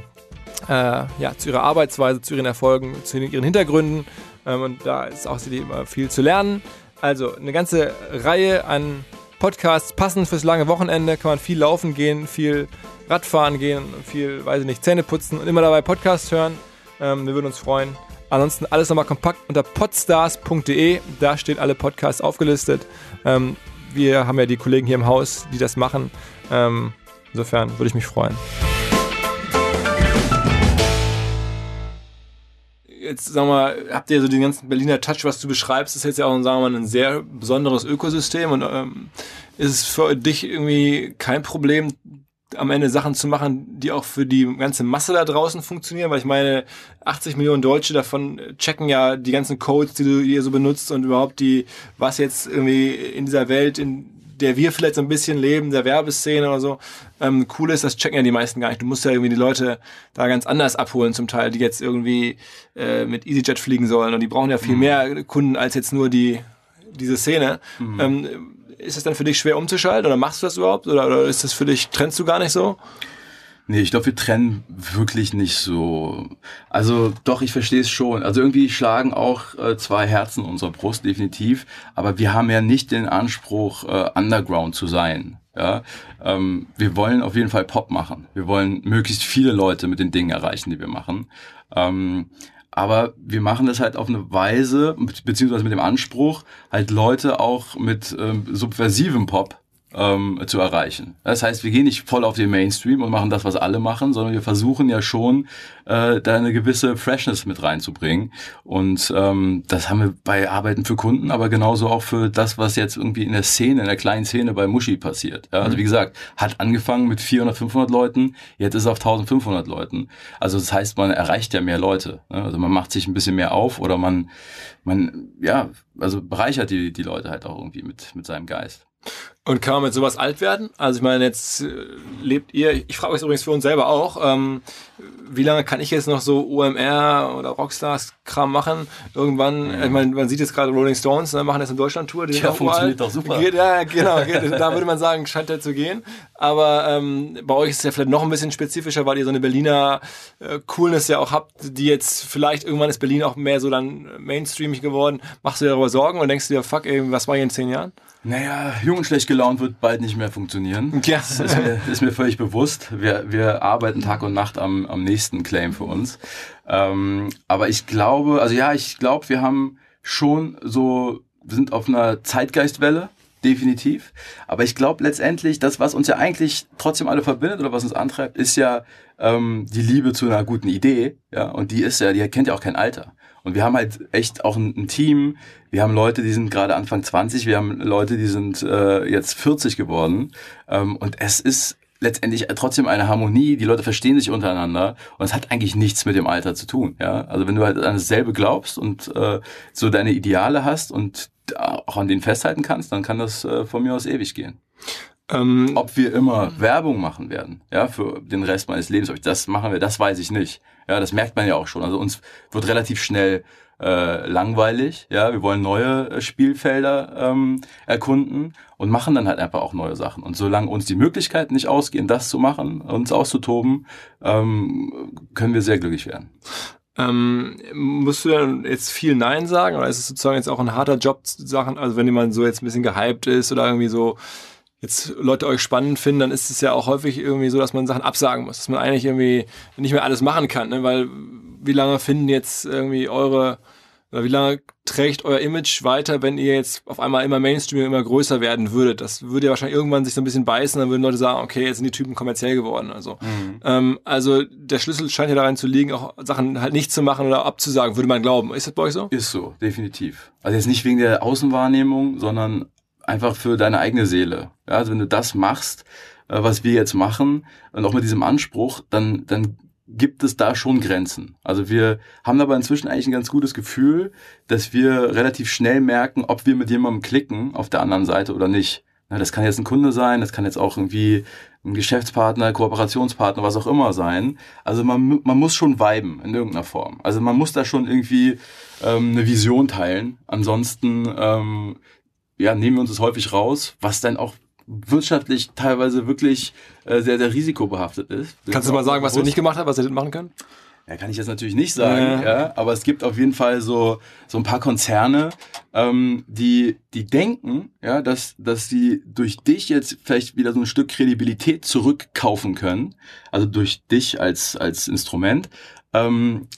äh, ja, zu ihrer Arbeitsweise, zu ihren Erfolgen, zu ihren Hintergründen. Ähm, und da ist auch immer viel zu lernen. Also eine ganze Reihe an Podcasts, passend fürs lange Wochenende, kann man viel laufen gehen, viel Radfahren gehen, viel, weiß ich nicht, Zähne putzen und immer dabei Podcasts hören. Ähm, wir würden uns freuen. Ansonsten alles nochmal kompakt unter podstars.de. Da stehen alle Podcasts aufgelistet. Ähm, wir haben ja die Kollegen hier im Haus, die das machen. Ähm, insofern würde ich mich freuen. Jetzt wir mal, habt ihr so den ganzen Berliner Touch, was du beschreibst, ist jetzt ja auch sagen wir mal, ein sehr besonderes Ökosystem und ähm, ist es für dich irgendwie kein Problem, am Ende Sachen zu machen, die auch für die ganze Masse da draußen funktionieren, weil ich meine, 80 Millionen Deutsche davon checken ja die ganzen Codes, die du hier so benutzt und überhaupt die, was jetzt irgendwie in dieser Welt, in der wir vielleicht so ein bisschen leben, der Werbeszene oder so, ähm, cool ist, das checken ja die meisten gar nicht. Du musst ja irgendwie die Leute da ganz anders abholen zum Teil, die jetzt irgendwie äh, mit EasyJet fliegen sollen und die brauchen ja viel mhm. mehr Kunden als jetzt nur die diese Szene. Mhm. Ähm, ist es dann für dich schwer umzuschalten oder machst du das überhaupt oder, oder ist das für dich, trennst du gar nicht so? Nee, ich glaube, wir trennen wirklich nicht so. Also doch, ich verstehe es schon. Also irgendwie schlagen auch äh, zwei Herzen unserer Brust, definitiv. Aber wir haben ja nicht den Anspruch, äh, Underground zu sein. Ja, ähm, wir wollen auf jeden Fall Pop machen. Wir wollen möglichst viele Leute mit den Dingen erreichen, die wir machen. Ähm, aber wir machen das halt auf eine Weise, beziehungsweise mit dem Anspruch, halt Leute auch mit ähm, subversivem Pop ähm, zu erreichen. Das heißt, wir gehen nicht voll auf den Mainstream und machen das, was alle machen, sondern wir versuchen ja schon, äh, da eine gewisse Freshness mit reinzubringen. Und ähm, das haben wir bei Arbeiten für Kunden, aber genauso auch für das, was jetzt irgendwie in der Szene, in der kleinen Szene bei Muschi passiert. Ja, also mhm. wie gesagt, hat angefangen mit 400, 500 Leuten, jetzt ist es auf 1500 Leuten. Also das heißt, man erreicht ja mehr Leute. Ne? Also man macht sich ein bisschen mehr auf oder man, man, ja, also bereichert die, die Leute halt auch irgendwie mit, mit seinem Geist. Und kann man mit sowas alt werden? Also ich meine, jetzt äh, lebt ihr, ich frage euch übrigens für uns selber auch, ähm, wie lange kann ich jetzt noch so OMR oder Rockstars-Kram machen? Irgendwann, mhm. ich meine, man sieht jetzt gerade Rolling Stones, ne, machen jetzt eine Deutschland-Tour. Die ja, funktioniert doch super. Geht, ja, genau, geht, da würde man sagen, scheint ja zu gehen. Aber ähm, bei euch ist es ja vielleicht noch ein bisschen spezifischer, weil ihr so eine Berliner äh, Coolness ja auch habt, die jetzt vielleicht irgendwann ist Berlin auch mehr so dann mainstreamig geworden. Machst du dir darüber Sorgen und denkst du dir, fuck, ey, was war hier in zehn Jahren? Naja, jung und schlecht gelaunt wird bald nicht mehr funktionieren. Ja. Das ist mir, ist mir völlig bewusst. Wir, wir arbeiten Tag und Nacht am, am nächsten Claim für uns. Ähm, aber ich glaube, also ja, ich glaube, wir haben schon so, wir sind auf einer Zeitgeistwelle, definitiv. Aber ich glaube letztendlich, das, was uns ja eigentlich trotzdem alle verbindet oder was uns antreibt, ist ja ähm, die Liebe zu einer guten Idee. Ja, und die ist ja, die kennt ja auch kein Alter. Und wir haben halt echt auch ein, ein Team. Wir haben Leute, die sind gerade Anfang 20, wir haben Leute, die sind äh, jetzt 40 geworden. Ähm, und es ist letztendlich trotzdem eine Harmonie, die Leute verstehen sich untereinander und es hat eigentlich nichts mit dem Alter zu tun. Ja? Also wenn du halt an dasselbe glaubst und äh, so deine Ideale hast und auch an denen festhalten kannst, dann kann das äh, von mir aus ewig gehen. Ähm, Ob wir immer Werbung machen werden, ja, für den Rest meines Lebens, ob das machen wir, das weiß ich nicht. Ja, das merkt man ja auch schon. Also uns wird relativ schnell äh, langweilig. Ja, wir wollen neue äh, Spielfelder ähm, erkunden und machen dann halt einfach auch neue Sachen. Und solange uns die Möglichkeiten nicht ausgehen, das zu machen, uns auszutoben, ähm, können wir sehr glücklich werden. Ähm, musst du dann jetzt viel Nein sagen oder ist es sozusagen jetzt auch ein harter Job Sachen, also wenn jemand so jetzt ein bisschen gehypt ist oder irgendwie so jetzt Leute euch spannend finden, dann ist es ja auch häufig irgendwie so, dass man Sachen absagen muss, dass man eigentlich irgendwie nicht mehr alles machen kann, ne? weil wie lange finden jetzt irgendwie eure oder wie lange trägt euer Image weiter, wenn ihr jetzt auf einmal immer Mainstream immer größer werden würdet? Das würde ja wahrscheinlich irgendwann sich so ein bisschen beißen, dann würden Leute sagen, okay, jetzt sind die Typen kommerziell geworden. Also, mhm. ähm, also der Schlüssel scheint ja darin zu liegen, auch Sachen halt nicht zu machen oder abzusagen, würde man glauben. Ist das bei euch so? Ist so, definitiv. Also jetzt nicht wegen der Außenwahrnehmung, sondern einfach für deine eigene Seele. Ja, also wenn du das machst, äh, was wir jetzt machen, und auch mit diesem Anspruch, dann, dann gibt es da schon Grenzen. Also wir haben aber inzwischen eigentlich ein ganz gutes Gefühl, dass wir relativ schnell merken, ob wir mit jemandem klicken auf der anderen Seite oder nicht. Das kann jetzt ein Kunde sein, das kann jetzt auch irgendwie ein Geschäftspartner, Kooperationspartner, was auch immer sein. Also man, man muss schon viben in irgendeiner Form. Also man muss da schon irgendwie ähm, eine Vision teilen. Ansonsten ähm, ja, nehmen wir uns das häufig raus, was dann auch wirtschaftlich teilweise wirklich äh, sehr, sehr risikobehaftet ist. Kannst du mal sagen, was wir nicht gemacht haben, was wir nicht machen können? Ja, kann ich jetzt natürlich nicht sagen, ja. ja. aber es gibt auf jeden Fall so, so ein paar Konzerne, ähm, die, die denken, ja, dass, dass sie durch dich jetzt vielleicht wieder so ein Stück Kredibilität zurückkaufen können, also durch dich als, als Instrument, ähm,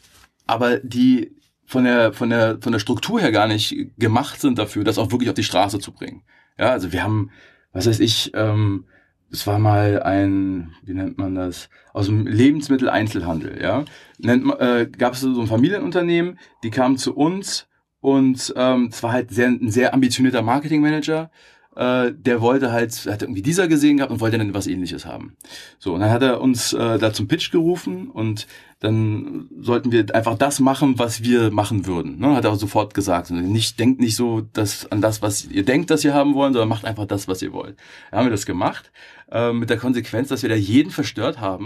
aber die von der, von der, von der Struktur her gar nicht gemacht sind dafür, das auch wirklich auf die Straße zu bringen. Ja, also wir haben, was weiß ich, ähm, es war mal ein, wie nennt man das, aus dem Lebensmitteleinzelhandel, ja. Nennt, äh, Gab es so ein Familienunternehmen, die kamen zu uns und ähm, es war halt sehr, ein sehr ambitionierter Marketingmanager äh, der wollte halt, hat irgendwie dieser gesehen gehabt und wollte dann was ähnliches haben. So, und dann hat er uns äh, da zum Pitch gerufen und dann sollten wir einfach das machen, was wir machen würden. Ne? Hat er sofort gesagt. Nicht, denkt nicht so dass, an das, was ihr denkt, dass ihr haben wollen, sondern macht einfach das, was ihr wollt. Dann haben wir das gemacht äh, mit der Konsequenz, dass wir da jeden verstört haben.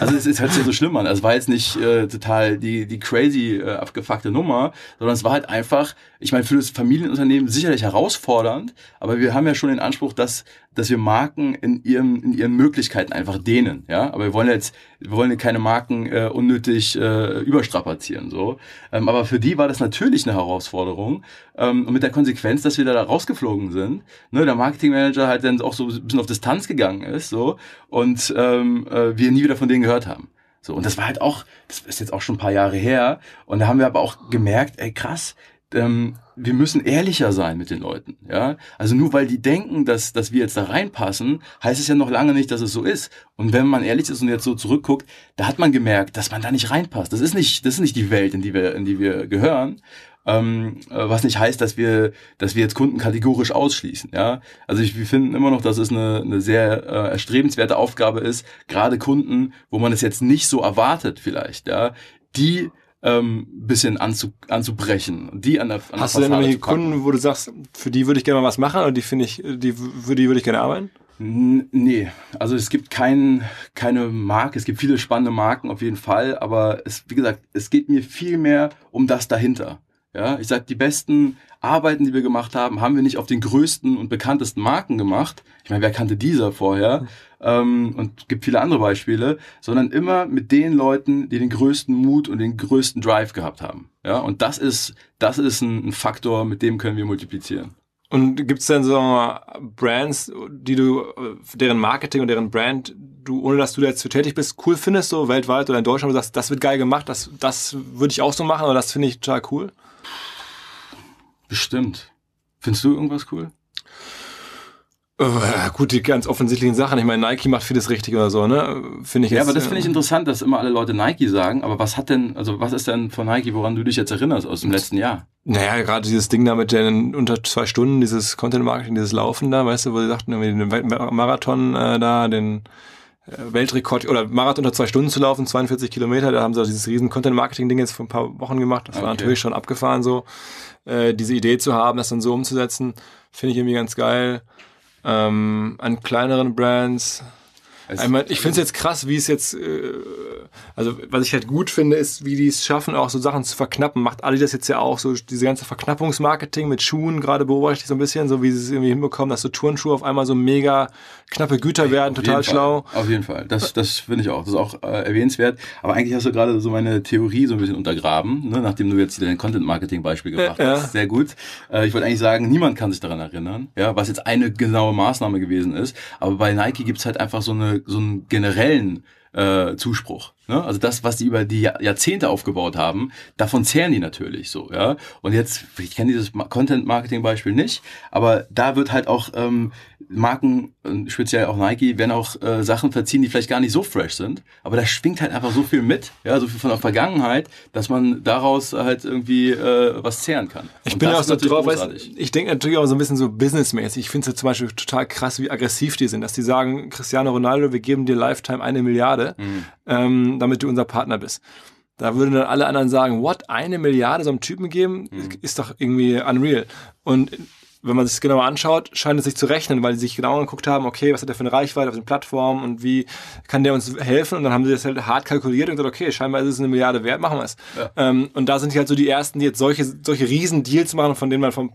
Also es, es hört sich so schlimm an. Es war jetzt nicht äh, total die, die crazy äh, abgefuckte Nummer, sondern es war halt einfach, ich meine, für das Familienunternehmen sicherlich herausfordernd, aber wir haben ja schon den Anspruch, dass, dass wir Marken in ihren, in ihren Möglichkeiten einfach dehnen. Ja? Aber wir wollen jetzt, wir wollen keine Marken äh, unnötig äh, überstrapazieren. So. Ähm, aber für die war das natürlich eine Herausforderung. Ähm, und mit der Konsequenz, dass wir da rausgeflogen sind. Ne, der Marketingmanager halt dann auch so ein bisschen auf Distanz gegangen ist so und ähm, äh, wir nie wieder von denen gehört haben. So, und das war halt auch, das ist jetzt auch schon ein paar Jahre her. Und da haben wir aber auch gemerkt, ey krass, ähm, wir müssen ehrlicher sein mit den Leuten. Ja, also nur weil die denken, dass dass wir jetzt da reinpassen, heißt es ja noch lange nicht, dass es so ist. Und wenn man ehrlich ist und jetzt so zurückguckt, da hat man gemerkt, dass man da nicht reinpasst. Das ist nicht das ist nicht die Welt, in die wir in die wir gehören. Ähm, äh, was nicht heißt, dass wir, dass wir jetzt Kunden kategorisch ausschließen. Ja, also ich, wir finden immer noch, dass es eine, eine sehr äh, erstrebenswerte Aufgabe ist, gerade Kunden, wo man es jetzt nicht so erwartet, vielleicht, ja, die ähm, bisschen anzu, anzubrechen, die an der, an Hast der du denn irgendwelche Kunden, wo du sagst, für die würde ich gerne mal was machen und die finde ich, die, für die würde ich gerne arbeiten? Nee, also es gibt kein, keine Marke, es gibt viele spannende Marken auf jeden Fall, aber es, wie gesagt, es geht mir viel mehr um das dahinter. Ja, ich sag, die besten Arbeiten, die wir gemacht haben, haben wir nicht auf den größten und bekanntesten Marken gemacht. Ich meine, wer kannte dieser vorher? Ähm, und gibt viele andere Beispiele, sondern immer mit den Leuten, die den größten Mut und den größten Drive gehabt haben. Ja, und das ist, das ist ein, ein Faktor, mit dem können wir multiplizieren. Und gibt's denn so Brands, die du, deren Marketing und deren Brand du, ohne dass du da jetzt für tätig bist, cool findest, so weltweit oder in Deutschland, wo du sagst, das wird geil gemacht, das, das würde ich auch so machen oder das finde ich total cool? Bestimmt. Findest du irgendwas cool? Oh, gut, die ganz offensichtlichen Sachen. Ich meine, Nike macht vieles richtig oder so, ne? Finde ich. Ja, jetzt, aber das finde ich interessant, dass immer alle Leute Nike sagen. Aber was hat denn, also was ist denn von Nike, woran du dich jetzt erinnerst aus dem letzten Jahr? Naja, gerade dieses Ding da mit den unter zwei Stunden, dieses Content Marketing, dieses Laufen da, weißt du, wo sie sagten, irgendwie den Marathon äh, da, den äh, Weltrekord oder Marathon unter zwei Stunden zu laufen, 42 Kilometer, da haben sie dieses riesen Content Marketing Ding jetzt vor ein paar Wochen gemacht. Das okay. war natürlich schon abgefahren so äh, diese Idee zu haben, das dann so umzusetzen, finde ich irgendwie ganz geil. Ähm, an kleineren Brands. Also, Einmal, ich finde es jetzt krass, wie es jetzt, äh, also was ich halt gut finde, ist, wie die es schaffen, auch so Sachen zu verknappen. Macht alle das jetzt ja auch, so diese ganze Verknappungsmarketing mit Schuhen, gerade beobachte ich so ein bisschen, so wie sie es irgendwie hinbekommen, dass so Turnschuhe auf einmal so mega knappe Güter werden, total schlau. Auf jeden Fall, das, das finde ich auch, das ist auch äh, erwähnenswert. Aber eigentlich hast du gerade so meine Theorie so ein bisschen untergraben, ne? nachdem du jetzt dein Content-Marketing-Beispiel gebracht äh, hast. Sehr gut. Äh, ich wollte eigentlich sagen, niemand kann sich daran erinnern, ja, was jetzt eine genaue Maßnahme gewesen ist. Aber bei Nike gibt's halt einfach so, eine, so einen generellen äh, Zuspruch. Ne? Also das, was die über die Jahrzehnte aufgebaut haben, davon zehren die natürlich so. Ja. Und jetzt, ich kenne dieses Content-Marketing-Beispiel nicht, aber da wird halt auch ähm, Marken, speziell auch Nike, werden auch äh, Sachen verziehen, die vielleicht gar nicht so fresh sind. Aber da schwingt halt einfach so viel mit, ja, so viel von der Vergangenheit, dass man daraus halt irgendwie äh, was zehren kann. Ich Und bin auch so drauf, weißt, ich denke natürlich auch so ein bisschen so businessmäßig. Ich finde es ja zum Beispiel total krass, wie aggressiv die sind, dass die sagen, Cristiano Ronaldo, wir geben dir Lifetime eine Milliarde, mhm. ähm, damit du unser Partner bist. Da würden dann alle anderen sagen, what, eine Milliarde so einem Typen geben, mhm. ist doch irgendwie unreal. Und wenn man sich genauer anschaut, scheint es sich zu rechnen, weil sie sich genau angeguckt haben, okay, was hat der für eine Reichweite auf den Plattformen und wie kann der uns helfen? Und dann haben sie das halt hart kalkuliert und gesagt, okay, scheinbar ist es eine Milliarde wert, machen wir es. Ja. Ähm, und da sind die halt so die ersten, die jetzt solche, solche riesen Deals machen, von denen man vor ein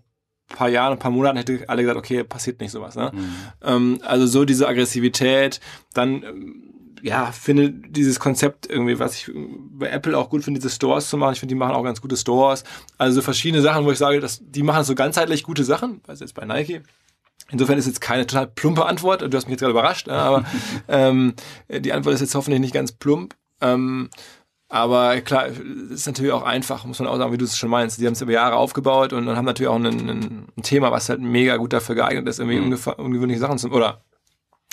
paar Jahren, ein paar Monaten hätte alle gesagt, okay, passiert nicht sowas. Ne? Mhm. Ähm, also so diese Aggressivität, dann ähm, ja, finde dieses Konzept irgendwie, was ich bei Apple auch gut finde, diese Stores zu machen. Ich finde, die machen auch ganz gute Stores. Also verschiedene Sachen, wo ich sage, dass die machen so ganzheitlich gute Sachen, also jetzt bei Nike. Insofern ist jetzt keine total plumpe Antwort. Du hast mich jetzt gerade überrascht, aber ähm, die Antwort ist jetzt hoffentlich nicht ganz plump. Ähm, aber klar, ist natürlich auch einfach, muss man auch sagen, wie du es schon meinst. Die haben es über Jahre aufgebaut und dann haben natürlich auch ein, ein, ein Thema, was halt mega gut dafür geeignet ist, irgendwie mhm. ungewöhnliche Sachen zu, oder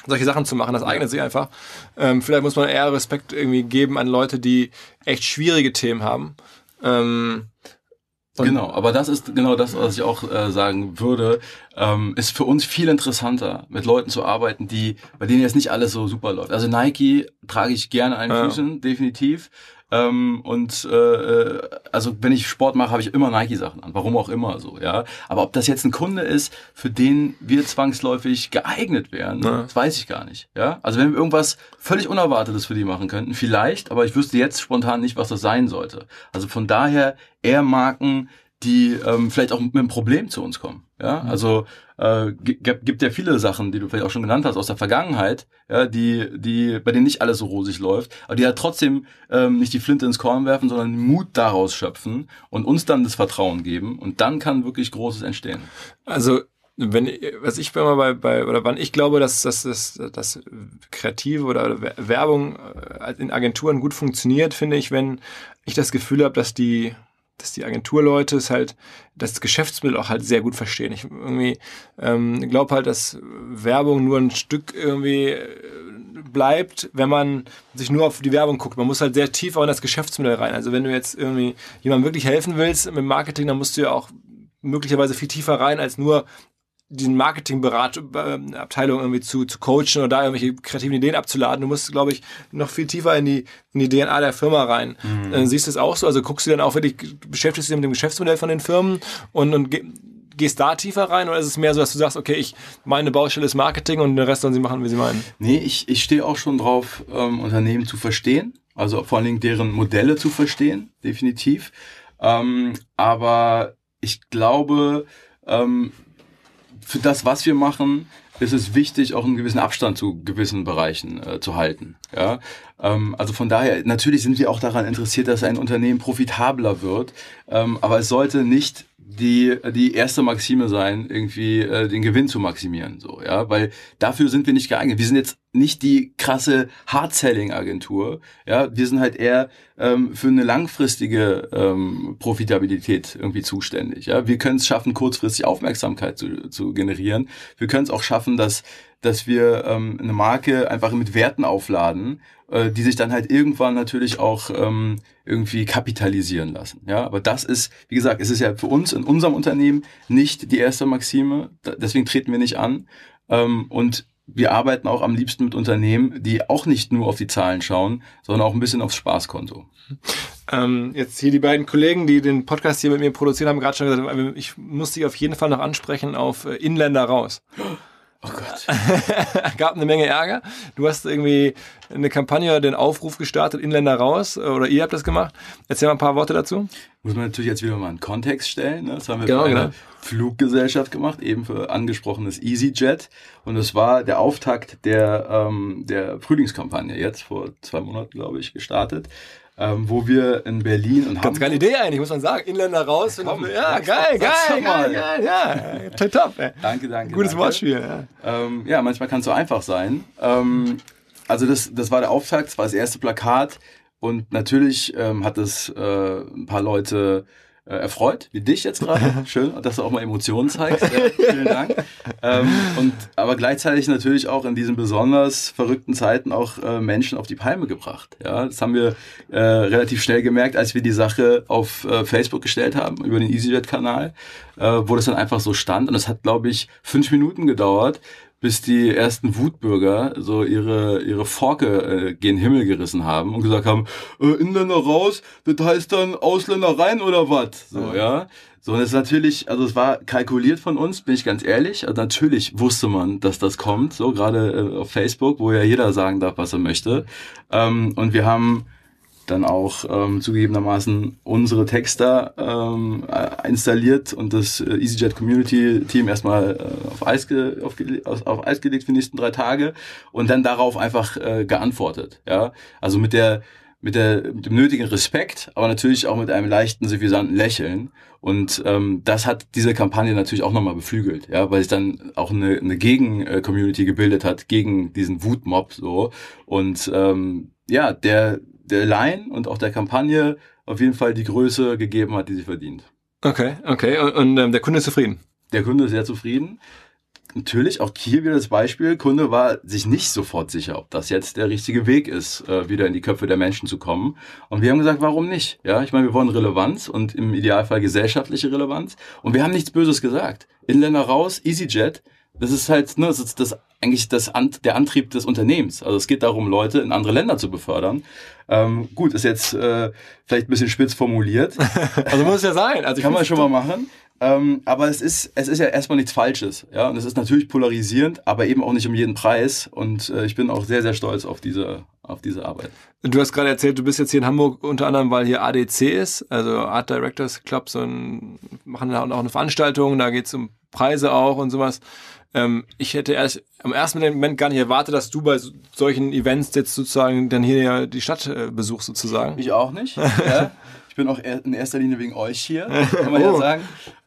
solche Sachen zu machen, das eignet sich einfach. Ähm, vielleicht muss man eher Respekt irgendwie geben an Leute, die echt schwierige Themen haben. Ähm, genau, aber das ist genau das, was ich auch äh, sagen würde. Ähm, ist für uns viel interessanter, mit Leuten zu arbeiten, die, bei denen jetzt nicht alles so super läuft. Also Nike trage ich gerne den ja. Füßen, definitiv. Ähm, und äh, äh, also wenn ich Sport mache, habe ich immer Nike-Sachen an. Warum auch immer so, ja. Aber ob das jetzt ein Kunde ist, für den wir zwangsläufig geeignet wären, ja. das weiß ich gar nicht. Ja. Also wenn wir irgendwas völlig Unerwartetes für die machen könnten, vielleicht, aber ich wüsste jetzt spontan nicht, was das sein sollte. Also von daher eher Marken, die ähm, vielleicht auch mit einem Problem zu uns kommen. Ja, mhm. also äh, gibt, ja viele Sachen, die du vielleicht auch schon genannt hast aus der Vergangenheit, ja, die, die, bei denen nicht alles so rosig läuft, aber die halt trotzdem ähm, nicht die Flinte ins Korn werfen, sondern Mut daraus schöpfen und uns dann das Vertrauen geben und dann kann wirklich Großes entstehen. Also wenn was ich immer bei, bei oder wann ich glaube, dass dass, dass, dass kreative oder Werbung äh, in Agenturen gut funktioniert, finde ich, wenn ich das Gefühl habe, dass die dass die Agenturleute es halt das Geschäftsmittel auch halt sehr gut verstehen. Ich irgendwie ähm, glaube halt, dass Werbung nur ein Stück irgendwie äh, bleibt, wenn man sich nur auf die Werbung guckt. Man muss halt sehr tief auch in das Geschäftsmittel rein. Also wenn du jetzt irgendwie jemandem wirklich helfen willst mit Marketing, dann musst du ja auch möglicherweise viel tiefer rein als nur den Marketingberat-Abteilung irgendwie zu, zu coachen oder da irgendwelche kreativen Ideen abzuladen. Du musst, glaube ich, noch viel tiefer in die, in die DNA der Firma rein. Mhm. Äh, siehst du es auch so? Also guckst du dann auch wirklich, beschäftigst du dich mit dem Geschäftsmodell von den Firmen und, und gehst da tiefer rein oder ist es mehr so, dass du sagst, okay, ich meine Baustelle ist Marketing und den Rest sollen sie machen, wie sie meinen? Nee, ich, ich stehe auch schon drauf, ähm, Unternehmen zu verstehen, also vor allen Dingen deren Modelle zu verstehen, definitiv. Ähm, aber ich glaube, ähm, für das, was wir machen, ist es wichtig, auch einen gewissen Abstand zu gewissen Bereichen äh, zu halten. Ja? Ähm, also von daher, natürlich sind wir auch daran interessiert, dass ein Unternehmen profitabler wird, ähm, aber es sollte nicht die die erste Maxime sein, irgendwie äh, den Gewinn zu maximieren, so ja, weil dafür sind wir nicht geeignet. Wir sind jetzt nicht die krasse Hard-Selling-Agentur, ja, wir sind halt eher ähm, für eine langfristige ähm, Profitabilität irgendwie zuständig. Ja, wir können es schaffen, kurzfristig Aufmerksamkeit zu, zu generieren. Wir können es auch schaffen, dass dass wir ähm, eine Marke einfach mit Werten aufladen, äh, die sich dann halt irgendwann natürlich auch ähm, irgendwie kapitalisieren lassen. Ja, aber das ist, wie gesagt, es ist ja für uns in unserem Unternehmen nicht die erste Maxime. Deswegen treten wir nicht an. Ähm, und wir arbeiten auch am liebsten mit Unternehmen, die auch nicht nur auf die Zahlen schauen, sondern auch ein bisschen aufs Spaßkonto. Ähm, jetzt hier die beiden Kollegen, die den Podcast hier mit mir produzieren, haben gerade schon gesagt, ich muss dich auf jeden Fall noch ansprechen auf äh, Inländer raus. Oh Gott. Gab eine Menge Ärger. Du hast irgendwie eine Kampagne oder den Aufruf gestartet, Inländer raus, oder ihr habt das gemacht. Erzähl mal ein paar Worte dazu. Muss man natürlich jetzt wieder mal einen Kontext stellen. Ne? Das haben wir genau, für eine genau. Fluggesellschaft gemacht, eben für angesprochenes EasyJet. Und das war der Auftakt der, ähm, der Frühlingskampagne, jetzt vor zwei Monaten, glaube ich, gestartet ähm, wo wir in Berlin und Ganz geile Idee eigentlich, muss man sagen. Inländer raus. Ja, komm, ja geil, geil, geil, geil, ja. Top, top. Ey. Danke, danke. Gutes danke. Wortspiel. Ja. Ähm, ja, manchmal kann es so einfach sein. Ähm, also das, das war der Auftakt, das war das erste Plakat. Und natürlich ähm, hat es äh, ein paar Leute erfreut, wie dich jetzt gerade. Schön, dass du auch mal Emotionen zeigst. Ja, vielen Dank. Ähm, und aber gleichzeitig natürlich auch in diesen besonders verrückten Zeiten auch äh, Menschen auf die Palme gebracht. Ja, das haben wir äh, relativ schnell gemerkt, als wir die Sache auf äh, Facebook gestellt haben über den EasyJet-Kanal, äh, wo das dann einfach so stand. Und es hat, glaube ich, fünf Minuten gedauert, bis die ersten Wutbürger so ihre ihre Forke äh, gen Himmel gerissen haben und gesagt haben, äh, Inländer raus, das heißt dann Ausländer rein oder was? So, ja. ja. So, und das ist natürlich, also es war kalkuliert von uns, bin ich ganz ehrlich. Also natürlich wusste man, dass das kommt, so gerade äh, auf Facebook, wo ja jeder sagen darf, was er möchte. Ähm, und wir haben dann auch ähm, zugegebenermaßen unsere Texter ähm, äh, installiert und das äh, EasyJet Community Team erstmal äh, auf, Eis ge auf, auf, auf Eis gelegt für die nächsten drei Tage und dann darauf einfach äh, geantwortet. Ja, also mit der mit, der, mit dem nötigen Respekt, aber natürlich auch mit einem leichten, suffisanten Lächeln. Und ähm, das hat diese Kampagne natürlich auch nochmal beflügelt, ja, weil sich dann auch eine, eine Gegen-Community gebildet hat, gegen diesen Wutmob so. Und ähm, ja, der der Line und auch der Kampagne auf jeden Fall die Größe gegeben hat, die sie verdient. Okay, okay. Und, und ähm, der Kunde ist zufrieden? Der Kunde ist sehr zufrieden. natürlich auch hier wieder das Beispiel, Kunde war sich nicht sofort sicher, ob das jetzt der richtige Weg ist, äh, wieder in die Köpfe der Menschen zu kommen. Und wir haben gesagt, warum nicht? Ja, ich meine, wir wollen Relevanz und im Idealfall gesellschaftliche Relevanz. Und wir haben nichts Böses gesagt. Inländer raus, EasyJet, das ist halt, ne, das ist das eigentlich das der Antrieb des Unternehmens. Also es geht darum, Leute in andere Länder zu befördern. Ähm, gut, ist jetzt äh, vielleicht ein bisschen spitz formuliert. also muss es ja sein. Also kann man schon mal machen. Ähm, aber es ist, es ist ja erstmal nichts Falsches. Ja, und es ist natürlich polarisierend, aber eben auch nicht um jeden Preis. Und äh, ich bin auch sehr, sehr stolz auf diese, auf diese Arbeit. Du hast gerade erzählt, du bist jetzt hier in Hamburg unter anderem, weil hier ADC ist, also Art Directors Club, so ein, machen da auch eine Veranstaltung, da geht es um Preise auch und sowas. Ähm, ich hätte erst am ersten Moment gar nicht erwartet, dass du bei solchen Events jetzt sozusagen dann hier die Stadt äh, besuchst sozusagen. Ich auch nicht. ja. Ich bin auch in erster Linie wegen euch hier, kann man oh. ja sagen.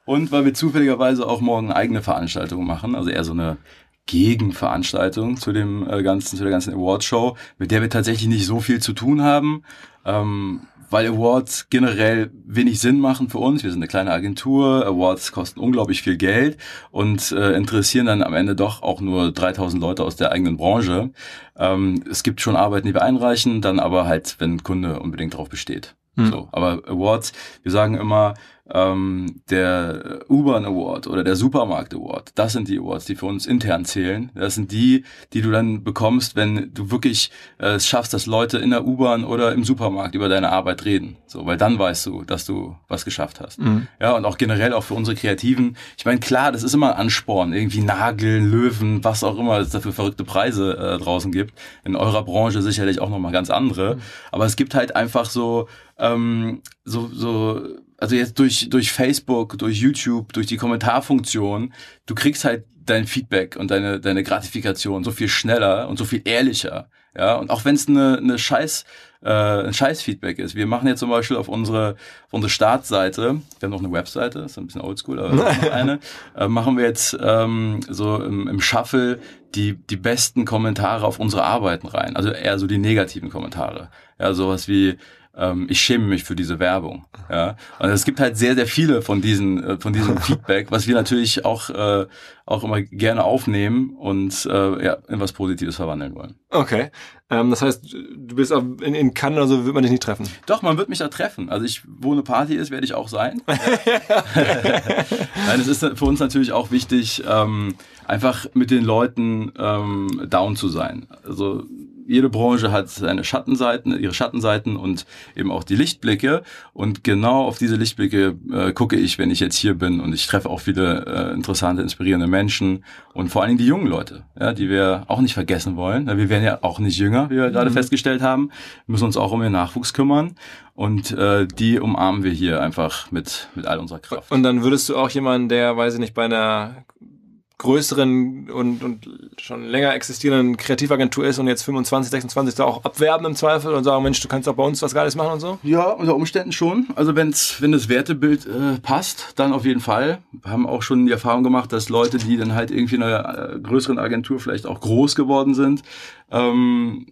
Und weil wir zufälligerweise auch morgen eigene Veranstaltungen machen, also eher so eine Gegenveranstaltung zu dem äh, ganzen, zu der ganzen Awardshow, mit der wir tatsächlich nicht so viel zu tun haben. Ähm, weil Awards generell wenig Sinn machen für uns. Wir sind eine kleine Agentur, Awards kosten unglaublich viel Geld und äh, interessieren dann am Ende doch auch nur 3000 Leute aus der eigenen Branche. Ähm, es gibt schon Arbeiten, die wir einreichen, dann aber halt, wenn ein Kunde unbedingt darauf besteht. Hm. So, aber Awards, wir sagen immer, ähm, der U-Bahn Award oder der Supermarkt Award, das sind die Awards, die für uns intern zählen. Das sind die, die du dann bekommst, wenn du wirklich äh, es schaffst, dass Leute in der U-Bahn oder im Supermarkt über deine Arbeit reden. So, weil dann weißt du, dass du was geschafft hast. Mhm. Ja, und auch generell auch für unsere Kreativen. Ich meine, klar, das ist immer ein Ansporn, irgendwie Nageln, Löwen, was auch immer es dafür verrückte Preise äh, draußen gibt. In eurer Branche sicherlich auch nochmal ganz andere. Mhm. Aber es gibt halt einfach so ähm, so, so also jetzt durch, durch Facebook, durch YouTube, durch die Kommentarfunktion, du kriegst halt dein Feedback und deine, deine Gratifikation so viel schneller und so viel ehrlicher. Ja, und auch wenn es eine, eine Scheiß, äh, ein Scheiß-Feedback ist. Wir machen jetzt zum Beispiel auf unsere, auf unsere Startseite, wir haben noch eine Webseite, ist ein bisschen oldschool, aber noch eine, äh, machen wir jetzt ähm, so im, im Shuffle die, die besten Kommentare auf unsere Arbeiten rein. Also eher so die negativen Kommentare. Ja, sowas wie, ähm, ich schäme mich für diese Werbung. Ja, und es gibt halt sehr, sehr viele von diesen, äh, von diesem Feedback, was wir natürlich auch, äh, auch immer gerne aufnehmen und äh, ja, in was Positives verwandeln wollen. Okay, ähm, das heißt, du bist in, in Cannes oder so, wird man dich nicht treffen? Doch, man wird mich da treffen. Also ich, wo eine Party ist, werde ich auch sein. Nein, es ist für uns natürlich auch wichtig, ähm, einfach mit den Leuten ähm, down zu sein. Also jede Branche hat seine Schattenseiten, ihre Schattenseiten und eben auch die Lichtblicke. Und genau auf diese Lichtblicke äh, gucke ich, wenn ich jetzt hier bin. Und ich treffe auch viele äh, interessante, inspirierende Menschen und vor allen Dingen die jungen Leute, ja, die wir auch nicht vergessen wollen. Wir werden ja auch nicht jünger, wie wir mhm. gerade festgestellt haben. Wir müssen uns auch um den Nachwuchs kümmern. Und äh, die umarmen wir hier einfach mit, mit all unserer Kraft. Und dann würdest du auch jemanden, der, weiß ich nicht, bei einer größeren und, und schon länger existierenden Kreativagentur ist und jetzt 25, 26 da auch abwerben im Zweifel und sagen, Mensch, du kannst auch bei uns was Geiles machen und so? Ja, unter Umständen schon. Also wenn's, wenn das Wertebild äh, passt, dann auf jeden Fall. Wir haben auch schon die Erfahrung gemacht, dass Leute, die dann halt irgendwie in einer äh, größeren Agentur vielleicht auch groß geworden sind, ähm,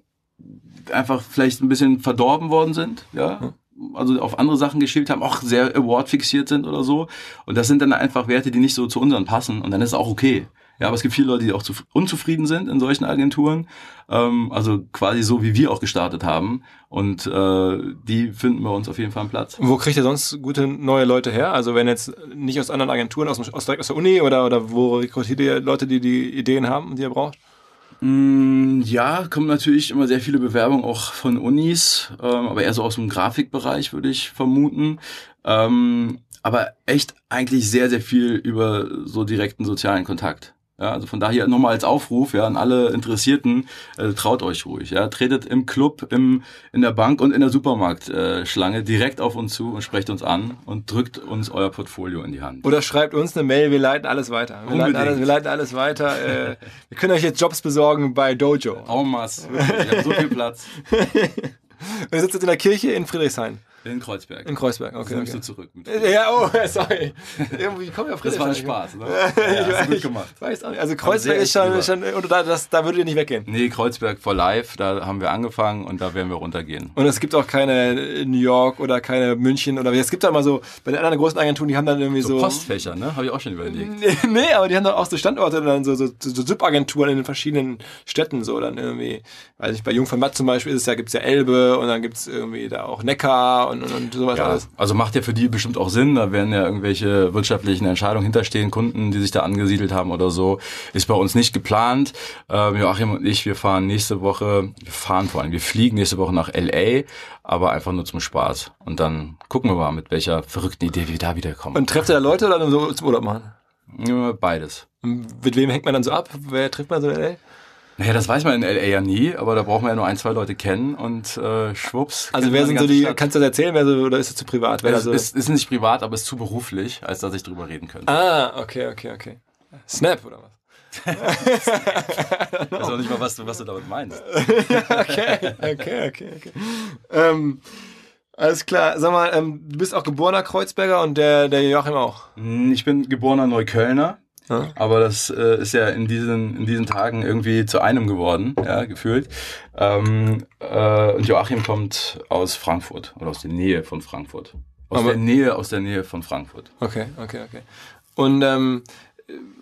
einfach vielleicht ein bisschen verdorben worden sind, ja. Also auf andere Sachen geschielt haben, auch sehr Award fixiert sind oder so. Und das sind dann einfach Werte, die nicht so zu unseren passen. Und dann ist es auch okay. Ja, aber es gibt viele Leute, die auch zu, unzufrieden sind in solchen Agenturen. Ähm, also quasi so, wie wir auch gestartet haben. Und äh, die finden bei uns auf jeden Fall einen Platz. Wo kriegt ihr sonst gute neue Leute her? Also wenn jetzt nicht aus anderen Agenturen, aus, aus aus der Uni oder, oder wo rekrutiert ihr Leute, die die Ideen haben, die ihr braucht? Mm, ja, kommen natürlich immer sehr viele Bewerbungen auch von Unis, ähm, aber eher so aus dem Grafikbereich würde ich vermuten. Ähm, aber echt eigentlich sehr, sehr viel über so direkten sozialen Kontakt. Ja, also von daher nochmal als Aufruf ja, an alle Interessierten, äh, traut euch ruhig. Ja, tretet im Club, im, in der Bank und in der Supermarktschlange äh, direkt auf uns zu und sprecht uns an und drückt uns euer Portfolio in die Hand. Oder schreibt uns eine Mail, wir leiten alles weiter. Wir, leiten alles, wir leiten alles weiter. Äh, wir können euch jetzt Jobs besorgen bei Dojo. Masse. Wir haben so viel Platz. wir sitzen jetzt in der Kirche in Friedrichshain. In Kreuzberg. In Kreuzberg, okay. Nimmst okay. du zurück. Mit. Ja, oh, sorry. Irgendwie kommen wir auf Das war ein. Spaß, ne? ich, Ja, du gut gemacht. weiß auch nicht. Also Kreuzberg ist schon, schon oder da, das, da würdet ihr nicht weggehen. Nee, Kreuzberg for Life, da haben wir angefangen und da werden wir runtergehen. Und es gibt auch keine New York oder keine München oder es gibt da mal so, bei den anderen großen Agenturen, die haben dann irgendwie so. So Postfächer, ne? Habe ich auch schon überlegt. Nee, aber die haben doch auch so Standorte und dann so, so, so Subagenturen in den verschiedenen Städten, so dann irgendwie, weiß ich, bei Jung von Matt zum Beispiel ist es ja, gibt's ja Elbe und dann gibt's irgendwie da auch Neckar und, und, und sowas Ja, alles. also macht ja für die bestimmt auch Sinn. Da werden ja irgendwelche wirtschaftlichen Entscheidungen hinterstehen, Kunden, die sich da angesiedelt haben oder so. Ist bei uns nicht geplant. Ähm, Joachim und ich, wir fahren nächste Woche, wir fahren vor allem, wir fliegen nächste Woche nach LA, aber einfach nur zum Spaß. Und dann gucken wir mal, mit welcher verrückten Idee wir da wiederkommen. Und trefft ihr da Leute oder nur so zum Urlaub machen? Beides. Und Mit wem hängt man dann so ab? Wer trifft man so in L.A.? Naja, das weiß man in LA ja nie, aber da braucht man ja nur ein, zwei Leute kennen und äh, schwupps. Also wer sind so die, Stadt. kannst du das erzählen, wer so, oder ist es zu privat? Wer Es so, ist, ist nicht privat, aber ist zu beruflich, als dass ich drüber reden könnte. ah, okay, okay, okay. Snap oder was? Ich weiß auch nicht mal, was du, was du damit meinst. Okay, okay, okay, okay. Ähm, alles klar. Sag mal, ähm, du bist auch geborener Kreuzberger und der, der Joachim auch. Hm, Ich bin geborener Neuköllner, Ja. aber das äh, ist ja in diesen, in diesen Tagen irgendwie zu einem geworden, ja, gefühlt. Ähm, äh, und Joachim kommt aus Frankfurt oder aus der Nähe von Frankfurt. Aus Aber- der Nähe, aus der Nähe von Frankfurt. Okay, okay, okay. Und ähm,